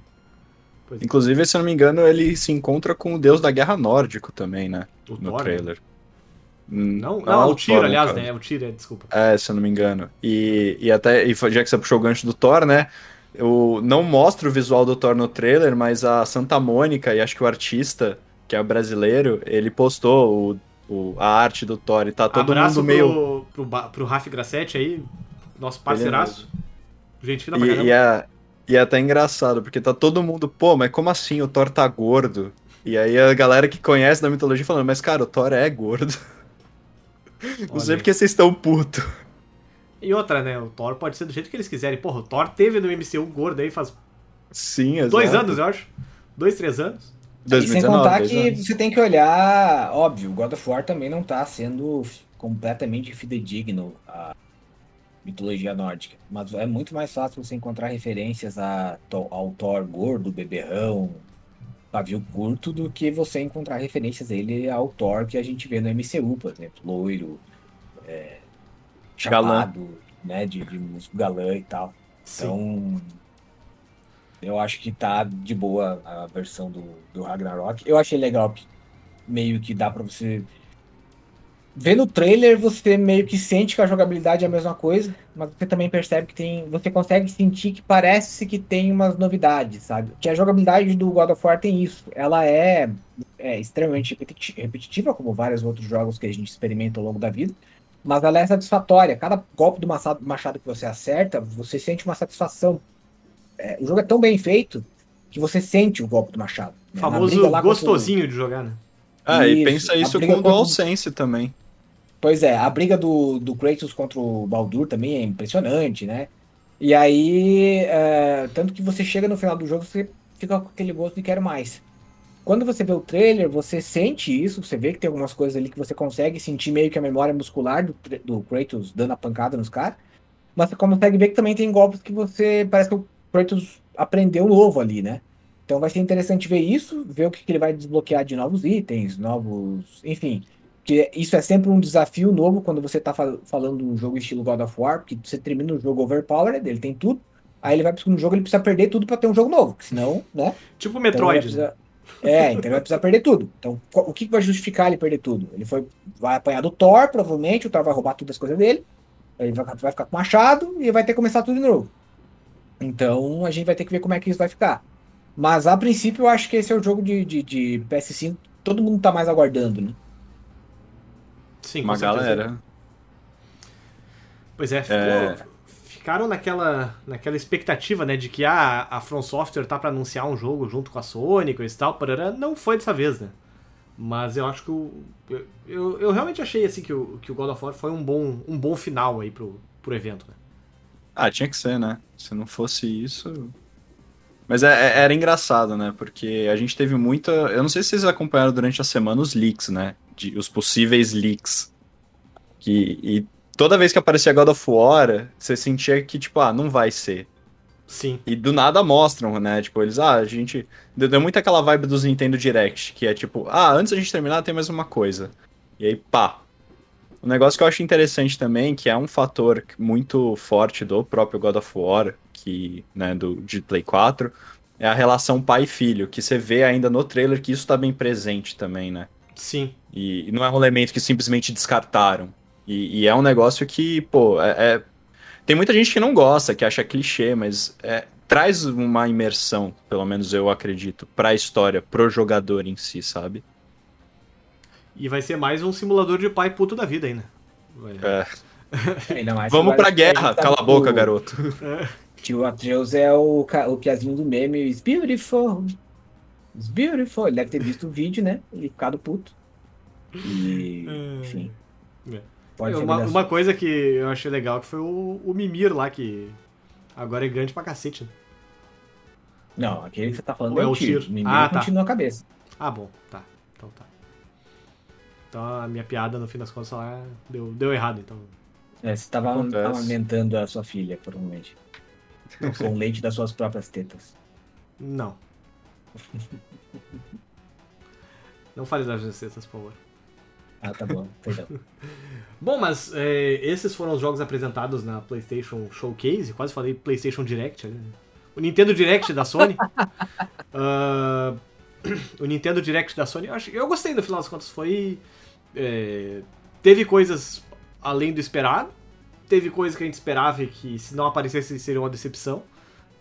Pois é. Inclusive, se eu não me engano, ele se encontra com o deus da guerra nórdico também, né? O No Thor, né? trailer. Hum, Não, é não, o Tyr, aliás, caso. né? É o Tyr, é, desculpa. É, se eu não me engano. E, e até, e já que você puxou o gancho do Thor, né? Eu não mostro o visual do Thor no trailer, mas a Santa Mônica e acho que o artista, que é brasileiro, ele postou o, o- a arte do Thor e tá todo Abraço mundo meio. pro, pro, pro Raf Grassetti aí, nosso parceiraço. Gente fina pra E, caramba. e, é, e é até engraçado, porque tá todo mundo, pô, mas como assim o Thor tá gordo? E aí a galera que conhece da mitologia falando, mas cara, o Thor é gordo. Não Olha sei aí. porque vocês estão puto. E outra, né? O Thor pode ser do jeito que eles quiserem. Porra, o Thor teve no MCU gordo aí faz Sim, exato. dois anos, eu acho. Dois, três anos. E sem 2019, contar que anos. você tem que olhar, óbvio, o God of War também não tá sendo completamente fidedigno à mitologia nórdica. Mas é muito mais fácil você encontrar referências a, ao Thor gordo, beberrão, pavio curto, do que você encontrar referências a ele ao Thor que a gente vê no MCU, por exemplo, loiro, é, chapado, né, de, de músico galã e tal. Sim. Então, eu acho que tá de boa a versão do, do Ragnarok. Eu achei legal que meio que dá pra você. Ver no trailer, você meio que sente que a jogabilidade é a mesma coisa, mas você também percebe que tem. Você consegue sentir que parece que tem umas novidades, sabe? Que a jogabilidade do God of War tem isso. Ela é, é extremamente repeti- repetitiva, como vários outros jogos que a gente experimenta ao longo da vida mas ela é satisfatória. Cada golpe do machado que você acerta, você sente uma satisfação. É, o jogo é tão bem feito que você sente o golpe do machado. né? Famoso contra o- gostosinho de jogar, né? Ah, e Isso, pensa a isso com o contra- DualSense também. Pois é, a briga do, do Kratos contra o Baldur também é impressionante, né? E aí, é, tanto que você chega no final do jogo, você fica com aquele gosto de quero mais. Quando você vê o trailer, você sente isso, você vê que tem algumas coisas ali que você consegue sentir meio que a memória muscular do, do Kratos dando a pancada nos caras, mas você consegue ver que também tem golpes que você, parece que o Kratos aprendeu novo ali, né? Então vai ser interessante ver isso, ver o que, que ele vai desbloquear de novos itens, novos. Enfim. Que isso é sempre um desafio novo quando você tá fal- falando de um jogo estilo God of War, porque você termina o jogo overpowered, ele tem tudo. Aí ele vai pro segundo jogo, ele precisa perder tudo pra ter um jogo novo, senão, né? Tipo Então Metroid. né? precisar- É, então ele vai precisar perder tudo. Então, o que vai justificar ele perder tudo? Ele foi, vai apanhar do Thor, provavelmente, o Thor vai roubar todas as coisas dele, ele vai, vai ficar com machado e vai ter que começar tudo de novo. Então a gente vai ter que ver como é que isso vai ficar. Mas a princípio eu acho que esse é o jogo de, de, de PS5 que todo mundo tá mais aguardando, né? Sim, com Uma certeza. galera. Pois é, ficou- É. ficaram naquela, naquela expectativa, né, de que ah, a From Software tá pra anunciar um jogo junto com a Sony, coisa e tal, parará. não foi dessa vez, né? Mas eu acho que o, eu, eu, eu realmente achei assim que o, que o God of War foi um bom, um bom final aí pro, pro evento, né? Ah, tinha que ser, né? Se não fosse isso. Mas é- é- era engraçado, né? Porque a gente teve muita. Eu não sei se vocês acompanharam durante a semana os leaks, né? De, os possíveis leaks. Que, e toda vez que aparecia God of War, você sentia que, tipo, ah, não vai ser. Sim. E do nada mostram, né? Tipo, eles, ah, a gente. Deu, deu muito aquela vibe dos Nintendo Direct, que é tipo, ah, antes da gente terminar tem mais uma coisa. E aí, pá. Um negócio que eu acho interessante também, que é um fator muito forte do próprio God of War, que, né, do, de Play 4, é a relação pai e filho, que você vê ainda no trailer que isso tá bem presente também, né? Sim. E, e não é um elemento que simplesmente descartaram. E, e é um negócio que, pô, é, é- Tem muita gente que não gosta, que acha clichê, mas é, traz uma imersão, pelo menos eu acredito, pra história, pro jogador em si, sabe? E vai ser mais um simulador de pai puto da vida ainda. Vai- É. Ainda mais Vamos pra guerra, tá cala a boca, garoto. Tio Atreus é o, ca- o piazinho do meme, It's beautiful. It's beautiful. Ele deve ter visto o vídeo, né? Ele ficado puto. E, enfim. É. Pode ser uma, uma, coisa que eu achei legal que foi o, o Mimir lá, que agora é grande pra cacete. né? Não, aquele que você tá falando Ou é é o o tiro. tiro? O meme Ah, tá. continua a cabeça. Ah, bom, tá. Então tá. Então a minha piada, no fim das contas, lá deu, deu errado, então. É, você estava Acontece. amamentando a sua filha, provavelmente. Com leite das suas próprias tetas. Não. Não fale das receitas, por favor. Ah, tá bom, perdão. Bom, mas é, esses foram os jogos apresentados na PlayStation Showcase. Quase falei PlayStation Direct. né? O Nintendo Direct da Sony. Ah, o Nintendo Direct da Sony. Eu, acho, eu gostei, no final das contas. Foi. É, teve coisas além do esperado. Teve coisas que a gente esperava e que, se não aparecesse, seria uma decepção.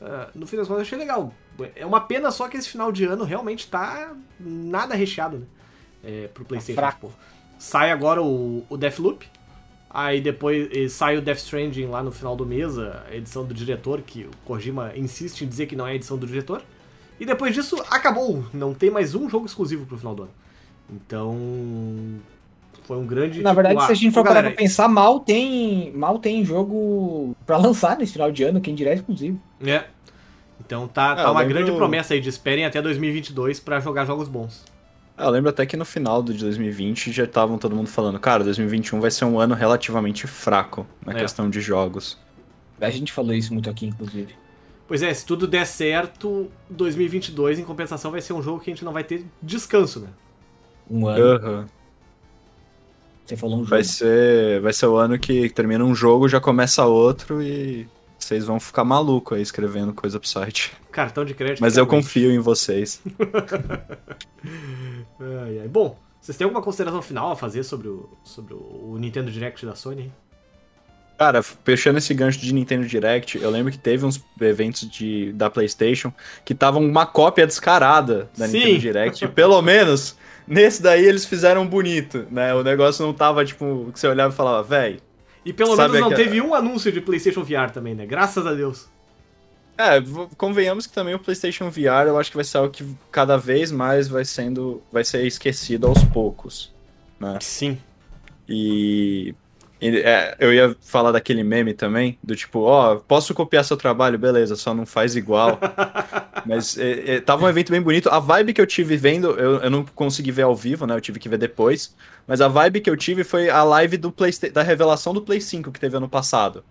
Ah, no fim das contas, eu achei legal. É uma pena só que esse final de ano realmente tá nada recheado, né? É, pro PlayStation. fraco. Tipo, sai agora o, o Deathloop. Aí depois sai o Death Stranding lá no final do mês, a edição do diretor, que o Kojima insiste em dizer que não é a edição do diretor. E depois disso, acabou. Não tem mais um jogo exclusivo pro final do ano. Então. Foi um grande. Na tipo, verdade, ah, se a gente pô, for parar galera, pra pensar, mal tem, mal tem jogo pra lançar nesse final de ano, quem dirá exclusivo. É. Então tá, É, tá uma lembro- grande promessa aí de esperem até 2022 pra jogar jogos bons. Ah, Eu lembro até que no final de 2020 já estavam todo mundo falando, cara, 2021 vai ser um ano relativamente fraco na É. questão de jogos. A gente falou isso muito aqui, inclusive. Pois é, se tudo der certo, 2022 em compensação vai ser um jogo que a gente não vai ter descanso, né? Um ano. Aham. Você falou um jogo. Vai ser, vai ser o ano que termina um jogo, já começa outro e vocês vão ficar maluco aí escrevendo coisa pro site. Cartão de crédito. Mas eu confio em vocês. Ai, ai. Bom, vocês têm alguma consideração final a fazer sobre o, sobre o Nintendo Direct da Sony? Cara, fechando esse gancho de Nintendo Direct, eu lembro que teve uns eventos de, da PlayStation que estavam uma cópia descarada da Sim. Nintendo Direct. E pelo menos nesse daí eles fizeram bonito, né? O negócio não tava tipo que você olhava e falava, véi. E pelo menos não aquela- teve um anúncio de PlayStation VR também, né? Graças a Deus. É, convenhamos que também o PlayStation VR eu acho que vai ser algo que cada vez mais vai sendo, vai ser esquecido aos poucos, né? Sim. E eu ia falar daquele meme também, do tipo, ó, posso copiar seu trabalho, beleza, só não faz igual. Mas é, é, tava um evento bem bonito. A vibe que eu tive vendo, eu, eu não consegui ver ao vivo, né? Eu tive que ver depois. Mas a vibe que eu tive foi a live do Playsta da revelação do Play 5 que teve ano passado.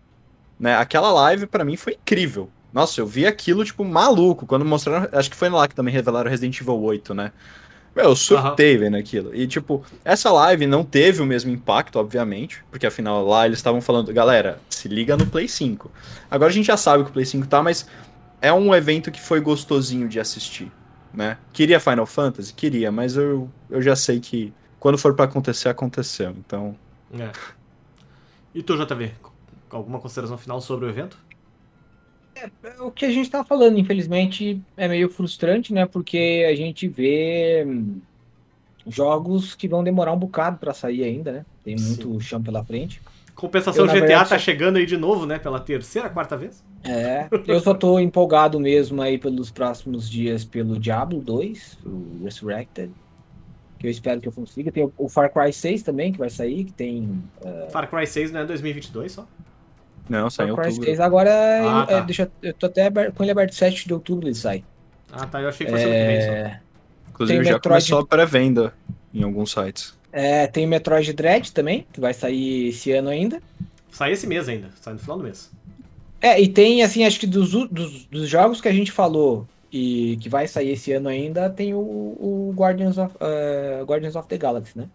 Né? Aquela live pra mim foi incrível. Nossa, eu vi aquilo, tipo, maluco. Quando mostraram. Acho que foi lá que também revelaram Resident Evil 8, né? Meu, eu surtei vendo aquilo. E, tipo, essa live não teve o mesmo impacto, obviamente, porque afinal lá eles estavam falando, galera, se liga no Play 5. Agora a gente já sabe que o Play 5 tá, mas é um evento que foi gostosinho de assistir, né? Queria Final Fantasy? Queria, mas eu, eu já sei que quando for pra acontecer, aconteceu. Então, É. E tu, JV? Alguma consideração final sobre o evento? O que a gente tá falando, infelizmente, é meio frustrante, né? Porque a gente vê hum, jogos que vão demorar um bocado pra sair ainda, né? Tem muito chão pela frente. Compensação Eu, GTA verdade, tá chegando aí de novo, né? Pela terceira, quarta vez? É, eu só tô empolgado mesmo aí pelos próximos dias pelo Diablo 2, o Resurrected, que eu espero que eu consiga. Tem o- Far Cry 6 também, que vai sair, que tem Far Cry 6 não é 2022 só? Não, sai em outubro. 6 agora, Ah, é, tá. deixa, eu- eu tô até aberto- com ele aberto 7 de outubro ele sai. Ah, tá. Eu achei que fosse ano que vem só. É, Inclusive tem já Metroid- começou a pré-venda em alguns sites. é, tem o Metroid Dread também, que vai sair esse ano ainda. Sai esse mês ainda. Sai no final do mês. É, e tem, assim, acho que dos, dos, dos jogos que a gente falou e que vai sair esse ano ainda, tem o, o Guardians, of, eh, Guardians of the Galaxy, né?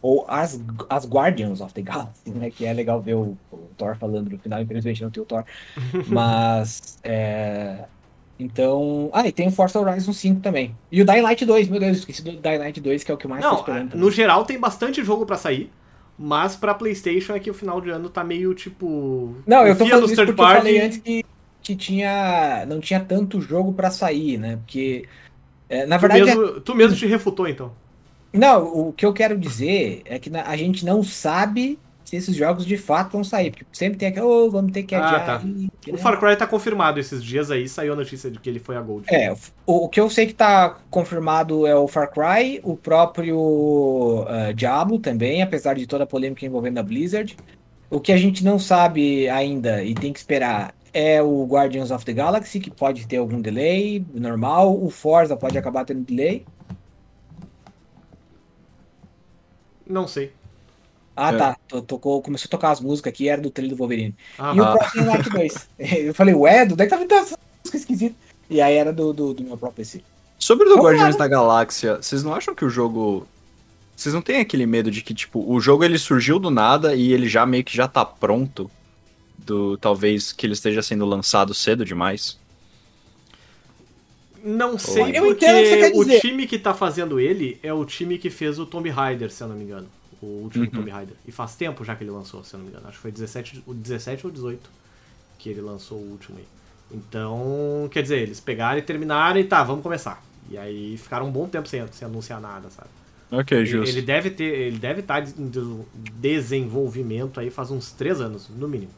Ou as, as Guardians of the Galaxy, né? Que é legal ver o Thor falando no final, infelizmente não tem o Thor. Mas, é... Então... Ah, e tem o Forza Horizon 5 também. E o Dying Light 2, meu Deus, esqueci do Dying Light 2, que é o que eu mais tô Não, esperando. no geral tem bastante jogo pra sair. Mas pra PlayStation é que o final de ano tá meio tipo. Não, eu tô falando isso porque eu party. falei antes que, que tinha, não tinha tanto jogo pra sair, né? Porque, é, na Tu verdade, mesmo, tu mesmo te refutou, então. não, o que eu quero dizer é que a gente não sabe se esses jogos de fato vão sair, porque sempre tem aquele, oh, vamos ter que Ah, adiar. tá. aí", O? Far Cry tá confirmado esses dias aí, saiu a notícia de que ele foi a Gold. É, o, o que eu sei que tá confirmado é o Far Cry, o próprio ah, Diablo também, apesar de toda a polêmica envolvendo a Blizzard. O que a gente não sabe ainda e tem que esperar é o Guardians of the Galaxy, que pode ter algum delay normal. O Forza pode acabar tendo delay. Não sei. Ah, É. tá. To- Tocou, começou a tocar as músicas aqui, era do trailer do Wolverine. Ah, E o Ah. Crossing Night 2. Eu falei, ué, do é que tá vindo essa música esquisita? E aí era do, do, do meu próprio PC. Sobre o do Guardiões né? da Galáxia, vocês não acham que o jogo. Vocês não têm aquele medo de que, tipo, o jogo ele surgiu do nada e ele já meio que já tá pronto? Do talvez que ele esteja sendo lançado cedo demais? Não sei, Eu entendo o que você porque o dizer. time que tá fazendo ele é o time que fez o Tomb Raider, se eu não me engano. O último Uhum. Tomb Raider. E faz tempo já que ele lançou, se eu não me engano. Acho que foi 17, o 17 ou 18 que ele lançou o último aí. Então, quer dizer, eles pegaram e terminaram e tá, vamos começar. E aí ficaram um bom tempo sem, sem anunciar nada, sabe? Ok, Ele, justo. ele deve ter, ele deve estar em de- desenvolvimento aí faz uns 3 anos, no mínimo.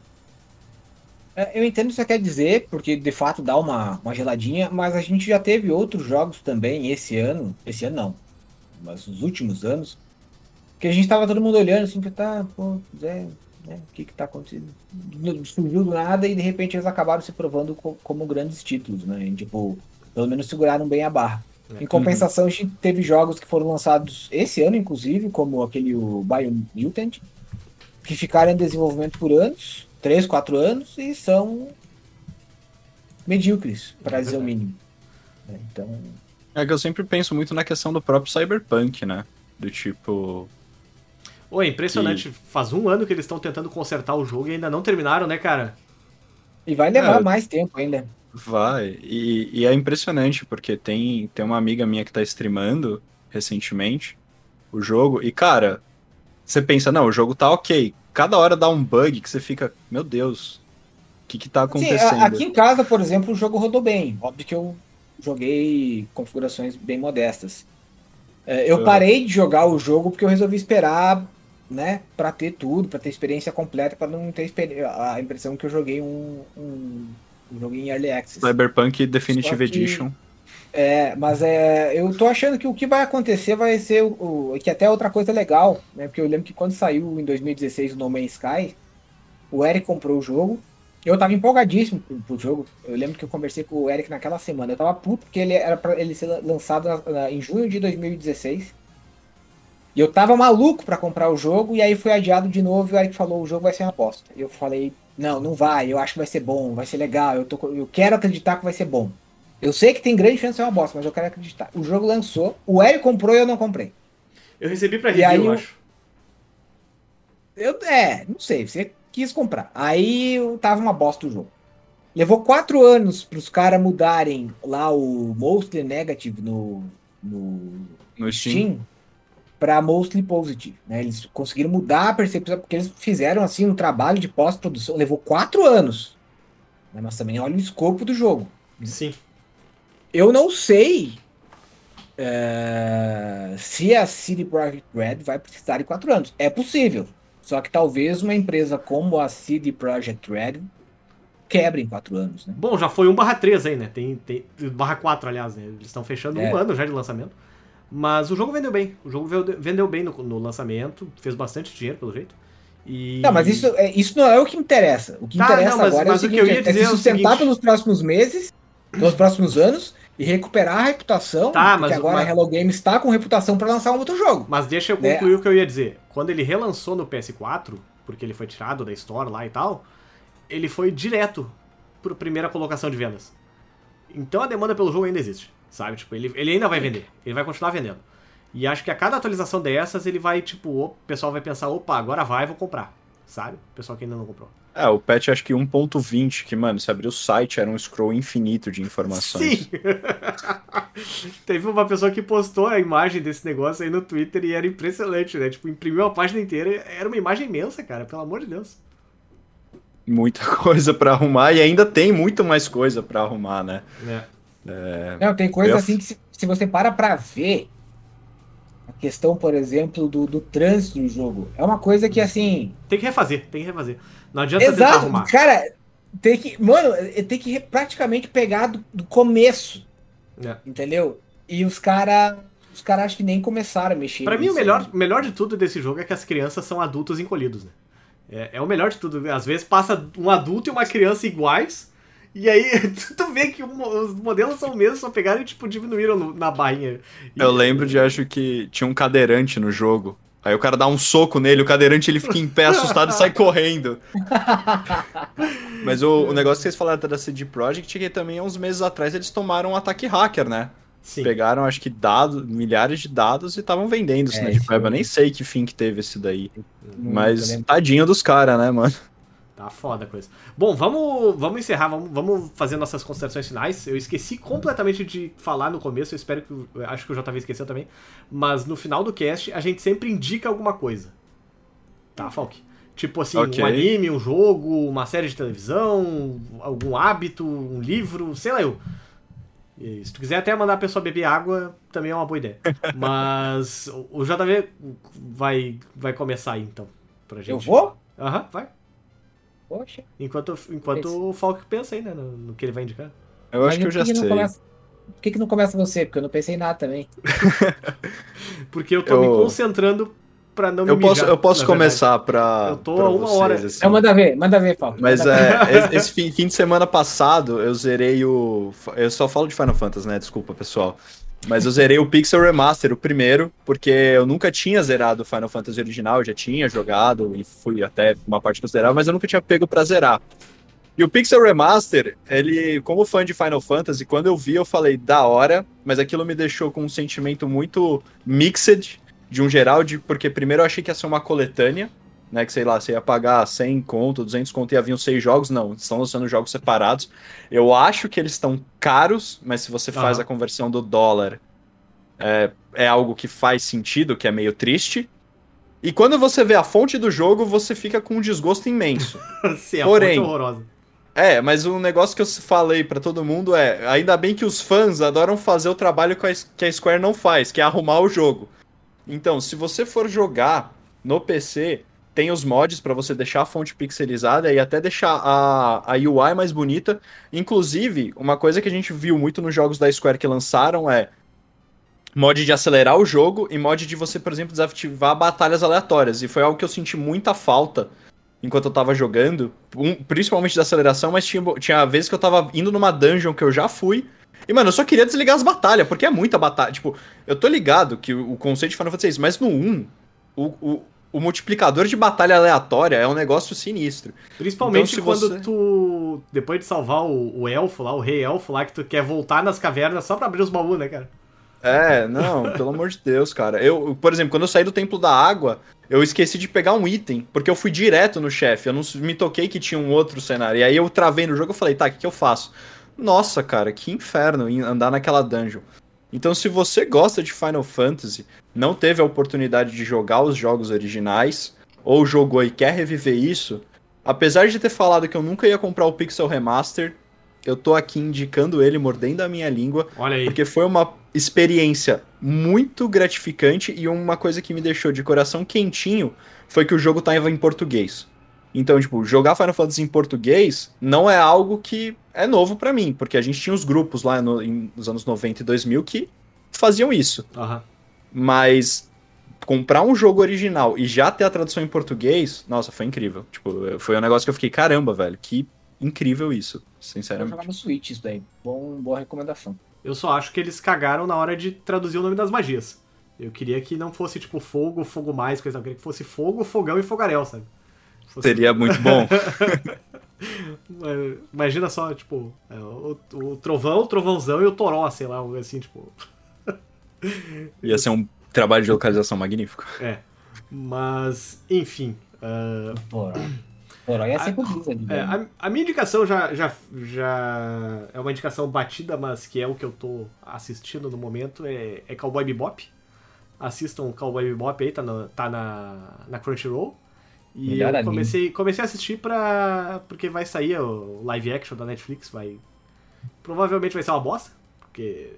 É, Eu entendo o que você quer dizer, porque de fato dá uma, uma geladinha, mas a gente já teve outros jogos também esse ano. Esse ano não, mas nos últimos anos, que a gente tava todo mundo olhando assim, que tá, pô, Zé, né, o que que tá acontecendo? Não- Surgiu do nada e de repente eles acabaram se provando co- como grandes títulos, né? E, tipo, pelo menos seguraram bem a barra. É. Em compensação, a gente teve jogos que foram lançados esse ano, inclusive, como aquele o Biomutant, que ficaram em desenvolvimento por anos, 3, 4 anos, e são medíocres, para É dizer o mínimo. É, Então, É que eu sempre penso muito na questão do próprio Cyberpunk, né? Do tipo. Ô, é impressionante. Faz um ano que eles estão tentando consertar o jogo e ainda não terminaram, né, cara? e vai levar É. mais tempo ainda. Vai. E, e é impressionante, porque tem, tem uma amiga minha que tá streamando recentemente o jogo, e cara, você pensa, não, o jogo tá ok. Cada hora dá um bug que você fica, meu Deus, o que que tá Sim, acontecendo? a- aqui em casa, por exemplo, o jogo rodou bem. Óbvio que eu joguei configurações bem modestas. É, eu Ah. parei de jogar o jogo porque eu resolvi esperar, né, para ter tudo, para ter experiência completa, para não ter a impressão que eu joguei um, um, um jogo em early access. Cyberpunk Definitive que- Edition. É, mas é, eu tô achando que o que vai acontecer vai ser o, o- que até é outra coisa legal, né? Porque eu lembro que quando saiu em 2016 o No Man's Sky, o Eric comprou o jogo. Eu tava empolgadíssimo pro, pro jogo. Eu lembro que eu conversei com o Eric naquela semana. Eu tava puto porque ele era para ele ser lançado na- na- em junho de 2016. E eu tava maluco pra comprar o jogo e aí foi adiado de novo e o Eric falou o jogo vai ser uma aposta. E eu falei, não, não vai, eu acho que vai ser bom, vai ser legal, eu, tô, eu quero acreditar que vai ser bom. Eu sei que tem grande chance de ser uma bosta, mas eu quero acreditar. O jogo lançou, o Eric comprou e eu não comprei. Eu recebi pra review, aí eu acho. Eu, é, não sei, você quis comprar. Aí eu tava uma bosta o jogo. Levou quatro anos pros caras mudarem lá o Mostly Negative no, no No Steam. Steam para Mostly Positive. Né? Eles conseguiram mudar a percepção, porque eles fizeram assim um trabalho de pós-produção. Levou quatro anos. Né? Mas também olha o escopo do jogo. Sim. Eu não sei é, se a CD Projekt Red vai precisar de quatro anos. É possível. Só que talvez uma empresa como a CD Projekt Red quebre em quatro anos. Né? Bom, já foi 1 barra 3 aí, né? Tem, tem barra 4, aliás, né? Eles estão fechando É. um ano já de lançamento. Mas o jogo vendeu bem. O jogo vendeu- bem no, no lançamento, fez bastante dinheiro, pelo jeito. E... Não, mas isso, é, isso não é o que interessa. O que Tá, interessa não, mas- agora mas é o o que eu seguinte: ia é dizer se é o sustentar seguinte- pelos próximos meses, pelos próximos anos, e recuperar a reputação. Tá, porque mas- agora mas- a Hello Games está com reputação para lançar um outro jogo. Mas deixa eu Né? concluir o que eu ia dizer. Quando ele relançou no PS4, porque ele foi tirado da Store lá e tal, ele foi direto pra primeira colocação de vendas. Então a demanda pelo jogo ainda existe, sabe? Tipo, ele, ele ainda vai vender, ele vai continuar vendendo. E acho que a cada atualização dessas, ele vai, tipo, o pessoal vai pensar, opa, agora vai, vou comprar, sabe? O pessoal que ainda não comprou. É, o patch acho que 1.20, que, mano, se abrir o site era um scroll infinito de informações. Sim! Teve uma pessoa que postou a imagem desse negócio aí no Twitter e era impressionante, né? Tipo, imprimiu a página inteira, era uma imagem imensa, cara, pelo amor de Deus. Muita coisa pra arrumar e ainda tem muito mais coisa pra arrumar, né? É. Não, tem coisa Eu- assim que se, se você para pra ver, a questão, por exemplo, do, do trânsito do jogo, é uma coisa que assim. Tem que refazer, tem que refazer. Não adianta tentar Exato, arrumar. cara, tem que. Mano, tem que praticamente pegar do, do começo, É. entendeu? E os caras. Os caras acho que nem começaram a mexer. Pra mim, o melhor, melhor de tudo desse jogo é que as crianças são adultos encolhidos, né? É, é o melhor de tudo. Às vezes passa um adulto e uma criança iguais, e aí tu vê que os modelos são os mesmos, só pegaram e tipo, diminuíram no- na barrinha. E- Eu lembro de, acho que tinha um cadeirante no jogo. Aí o cara dá um soco nele, o cadeirante ele fica em pé assustado e sai correndo. Mas o, o negócio que vocês falaram da CD Projekt é que também há uns meses atrás eles tomaram um ataque hacker, né? Sim. Pegaram, acho que dados, milhares de dados e estavam vendendo isso É, na Deep Web. Eu nem sei que fim que teve esse daí. Mas tadinho dos caras, né, mano? Tá foda a coisa. Bom, vamos, vamos encerrar, vamos, vamos fazer nossas considerações finais. Eu esqueci completamente de falar no começo, eu espero que. eu Acho que o JV esqueceu também. Mas no final do cast, a gente sempre indica alguma coisa. Tá, Falk? Tipo assim, Ok. um anime, um jogo, uma série de televisão, algum hábito, um livro, sei lá eu. E se tu quiser até mandar a pessoa beber água, também é uma boa ideia. Mas o JV vai, vai começar aí, então. Pra gente. Eu vou? Aham, vai. Poxa. Enquanto, enquanto Esse. o Falk pensa aí, né? No, no que ele vai indicar. Eu Mas acho que eu já que não sei. começa- Por que, que não começa você? Porque eu não pensei em nada também. Porque eu tô Eu- me concentrando pra não me Eu posso, mijar, eu posso começar pra. Eu tô pra a uma vocês, hora. assim. Então manda ver, manda ver, Paulo. Mas é, esse- esse fim, fim de semana passado eu zerei o. Eu só falo de Final Fantasy, né? Desculpa, pessoal. Mas eu zerei o Pixel Remaster, o primeiro, porque eu nunca tinha zerado o Final Fantasy original, eu já tinha jogado e fui até uma parte considerável, mas eu nunca tinha pego pra zerar. E o Pixel Remaster, ele, como fã de Final Fantasy, quando eu vi, eu falei, da hora, mas aquilo me deixou com um sentimento muito mixed, de um geral, de, porque primeiro eu achei que ia ser uma coletânea, né, que sei lá, você ia pagar 100 conto, 200 conto e haviam seis jogos, não, estão lançando jogos separados. Eu acho que eles estão caros, mas se você faz a conversão do dólar, é, é algo que faz sentido, que é meio triste. E quando você vê a fonte do jogo, você fica com um desgosto imenso. Sim, a Porém- fonte é horrorosa. É, mas um negócio que eu falei pra todo mundo é: ainda bem que os fãs adoram fazer o trabalho que a, que a Square não faz, que é arrumar o jogo. Então, se você for jogar no PC, tem os mods pra você deixar a fonte pixelizada e até deixar a, a UI mais bonita. Inclusive, uma coisa que a gente viu muito nos jogos da Square que lançaram é mod de acelerar o jogo e mod de você, por exemplo, desativar batalhas aleatórias. E foi algo que eu senti muita falta enquanto eu tava jogando, um- principalmente da aceleração, mas tinha, tinha vezes que eu tava indo numa dungeon que eu já fui. E, mano, eu só queria desligar as batalhas, porque é muita batalha. Tipo, eu tô ligado que o, o conceito de Final Fantasy isso, mas no 1, o, o, o multiplicador de batalha aleatória é um negócio sinistro. Principalmente Então, quando você- tu. Depois de salvar o, o elfo lá, o rei elfo lá, que tu quer voltar nas cavernas só pra abrir os baús, né, cara? É, não, pelo amor de Deus, cara. Eu, por exemplo, quando eu saí do Templo da Água, eu esqueci de pegar um item, porque eu fui direto no chefe, eu não me toquei que tinha um outro cenário. E aí eu travei no jogo e falei, tá, o que, que eu faço? Nossa, cara, que inferno andar naquela dungeon. Então, se você gosta de Final Fantasy, não teve a oportunidade de jogar os jogos originais, ou jogou e quer reviver isso, apesar de ter falado que eu nunca ia comprar o Pixel Remaster, eu tô aqui indicando ele, mordendo a minha língua, Olha aí. porque foi uma experiência muito gratificante e uma coisa que me deixou de coração quentinho foi que o jogo tava em português. Então, tipo, jogar Final Fantasy em português não é algo que é novo pra mim, porque a gente tinha os grupos lá no- em- nos anos 90 e 2000 que faziam isso. Aham. Mas comprar um jogo original e já ter a tradução em português, nossa, foi incrível. Tipo, foi um negócio que eu fiquei, caramba, velho, que incrível isso, Vou sinceramente. jogar no Switch isso daí. Bom, boa recomendação. Eu só acho que eles cagaram na hora de traduzir o nome das magias. Eu queria que não fosse tipo fogo, fogo mais, coisa. Eu queria que fosse fogo, fogão e fogaréu, sabe? Seria muito bom. É, Imagina só, tipo, é, o, o trovão, o trovãozão e o toró, sei lá, algo assim, tipo. Ia ser um trabalho de localização magnífico. É. Mas, enfim. ah, Poró. Poró ia ser com Blizzard. é, né? a, a minha indicação já, já, já é uma indicação batida, mas que é o que eu tô assistindo no momento, é, é Cowboy Bebop. Assistam Cowboy Bebop aí, tá, no- tá na, na Crunchyroll. E Melhor eu anime. comecei, comecei a assistir pra. porque vai sair o live action da Netflix, vai. Provavelmente vai ser uma bosta, porque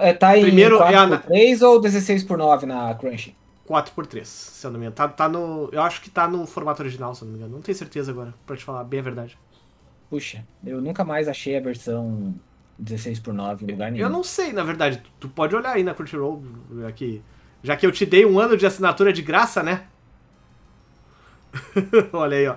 é, Tá em Primeiro é a- 4x3 ou 16 por 9 na Crunchy? 4x3, se eu não me engano. Tá, tá no. Eu acho que tá no formato original, se eu não me engano. Não tenho certeza agora, pra te falar bem a verdade. Puxa, eu nunca mais achei a versão 16 por 9 em lugar nenhum. Eu não sei, na verdade. Tu, tu pode olhar aí na Crunchyroll, aqui. Já que eu te dei um ano de assinatura de graça, né? Olha aí, ó.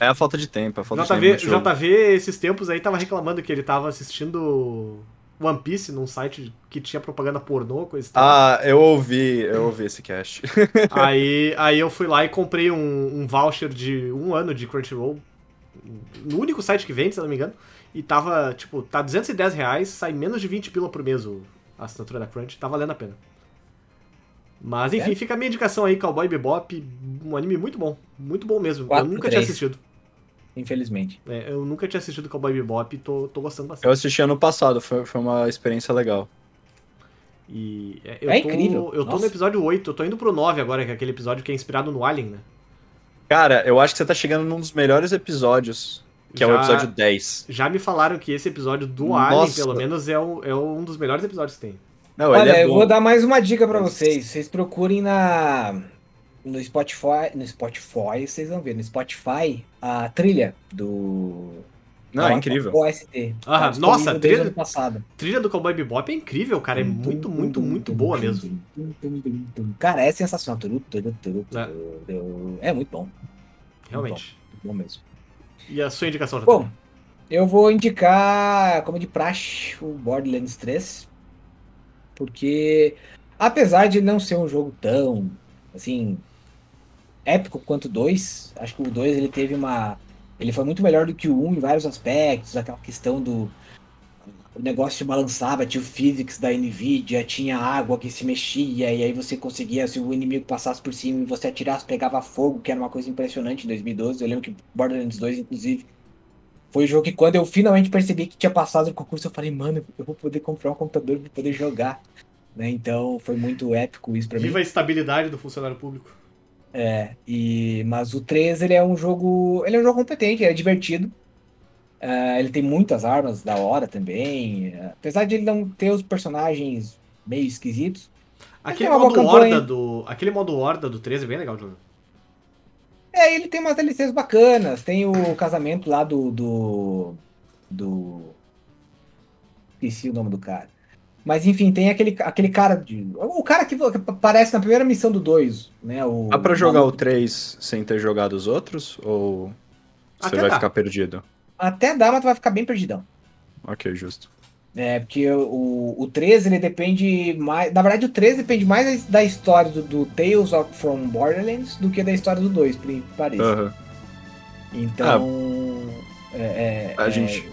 É a falta de tempo, é a falta de JV, tempo. no jogo. JV, esses tempos aí, tava reclamando que ele tava assistindo One Piece num site que tinha propaganda pornô, coisa e tal. Ah, eu ouvi, eu ouvi esse cast. Aí, aí eu fui lá e comprei um, um voucher de um ano de Crunchyroll. No único site que vende, se não me engano. E tava, tipo, tá 210 reais, sai menos de 20 pila por mês a assinatura da Crunch. Tá valendo a pena. Mas enfim, É? fica a minha indicação aí, Cowboy Bebop. Um anime muito bom. Muito bom mesmo. Quatro eu nunca por tinha três. assistido. Infelizmente. É, eu nunca tinha assistido Cowboy Bebop e tô, tô gostando bastante. Eu assisti ano passado, foi, foi uma experiência legal. E é, eu É tô, incrível. Eu tô Nossa. no episódio 8, eu tô indo pro 9 agora, que é aquele episódio que é inspirado no Alien, né? Cara, eu acho que você tá chegando num dos melhores episódios, que é o Já- episódio 10. Já me falaram que esse episódio do Nossa. Alien, pelo menos, é, o- é um dos melhores episódios que tem. Não, ele Olha, é eu bom. vou dar mais uma dica pra vocês. Vocês procurem na no Spotify, no Spotify, vocês vão ver no Spotify a trilha do Não, é incrível. OST. Ah, Tá disponível nossa, desde trilha- passado. trilha do Cowboy Bebop é incrível, cara. É muito, muito, muito boa mesmo. Cara, é sensacional. É. É muito bom. Realmente. Muito bom mesmo. E a sua indicação? Bom, eu vou indicar, como de praxe, o Borderlands 3. Porque, apesar de não ser um jogo tão, assim, épico quanto o 2, acho que o 2 ele teve uma. Ele foi muito melhor do que o 1 em vários aspectos, aquela questão do. O negócio se balançava, tinha o physics da Nvidia, tinha água que se mexia, e aí você conseguia, se o inimigo passasse por cima e você atirasse, pegava fogo, que era uma coisa impressionante em 2012. Eu lembro que Borderlands 2, inclusive, foi o jogo que quando eu finalmente percebi que tinha passado no concurso, eu falei, mano, eu vou poder comprar um computador pra poder jogar. Né? Então foi muito épico isso pra mim. Viva a estabilidade do funcionário público. É, e, mas o 3 ele é um jogo. Ele é um jogo competente, ele é divertido. É, ele tem muitas armas da hora também. é, apesar de ele não ter os personagens meio esquisitos. Aquele modo, campanha. horda do, aquele modo horda do 13 é bem legal de jogar. É, ele tem umas DLCs bacanas. Tem o casamento lá do. do. do. Esqueci o nome do cara. Mas enfim, tem aquele, aquele cara de. O cara que, que aparece na primeira missão do 2, né? O, Dá pra jogar o maluco. 3 sem ter jogado os outros? Ou você Até vai dá. ficar perdido? Até dá, mas tu vai ficar bem perdidão. Ok, justo. É, porque o, o 13 ele depende mais. Na verdade, o 13 depende mais da história do, do Tales of from Borderlands do que da história do 2, por que pareça. Aham. Então. é, é, A é, gente-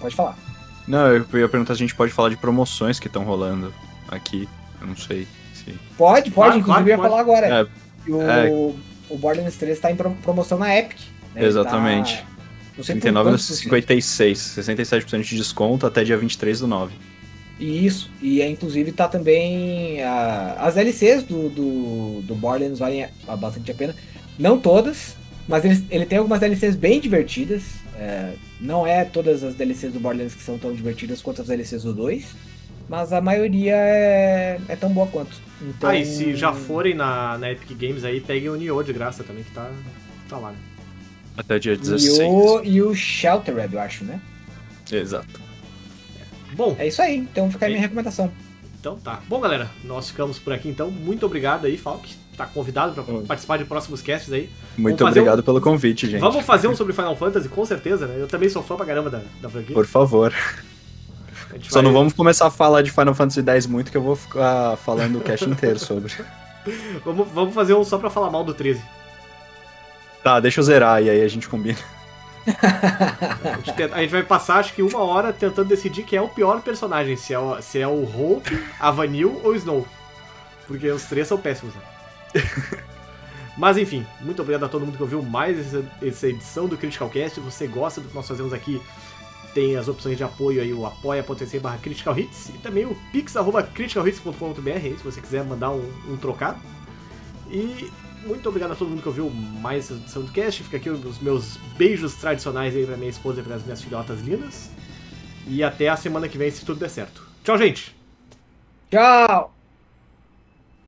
Pode falar. Não, eu ia perguntar se a gente pode falar de promoções que estão rolando aqui. Eu não sei se. Pode, pode, Claro, inclusive claro eu ia pode. falar agora. É, o, é. o Borderlands 3 está em pro- promoção na Epic. né? Ele Exatamente. Tá, não sei por 39 quantos por cento. 56. 67% de desconto até dia 23 do 9. Isso, e é, inclusive tá também a- as DLCs do, do, do Borderlands valem a- bastante a pena. Não todas, mas ele, ele tem algumas DLCs bem divertidas. É, não é todas as DLCs do Borderlands que são tão divertidas quanto as DLCs do 2, mas a maioria é, é tão boa quanto. Então, Ah, e se já forem na, na Epic Games aí, peguem o Nioh de graça também, que tá, tá lá, né? Até dia E 16. o, e o Sheltered, eu acho, né? Exato. Bom, É isso aí, então fica aí minha recomendação. então tá. Bom, galera, nós ficamos por aqui então. Muito obrigado aí, Falk. Tá convidado pra Hum. participar de próximos casts aí. Muito obrigado pelo convite, gente. Vamos fazer um sobre Final Fantasy, com certeza, né? Eu também sou fã pra caramba da, da franquia. Por favor. Só vai- não vamos começar a falar de Final Fantasy X muito, que eu vou ficar falando o cast inteiro sobre. vamos, vamos fazer um só pra falar mal do 13. Tá, deixa eu zerar e aí a gente combina. A gente, vai passar, acho que uma hora tentando decidir quem é o pior personagem, se é o, se é o Hope, a Vanille ou o Snow. Porque os três são péssimos, né? Mas enfim, muito obrigado a todo mundo que ouviu mais essa, essa edição do Critical Cast. Se você gosta do que nós fazemos aqui, tem as opções de apoio aí, o apoia.se barra Critical Hits e também o pix arroba criticalhits.com.br aí, se você quiser mandar um, um trocado. E muito obrigado a todo mundo que ouviu mais essa edição do cast. Fica aqui os meus beijos tradicionais aí pra minha esposa e para as minhas filhotas lindas. E até a semana que vem, se tudo der certo. Tchau, gente! Tchau!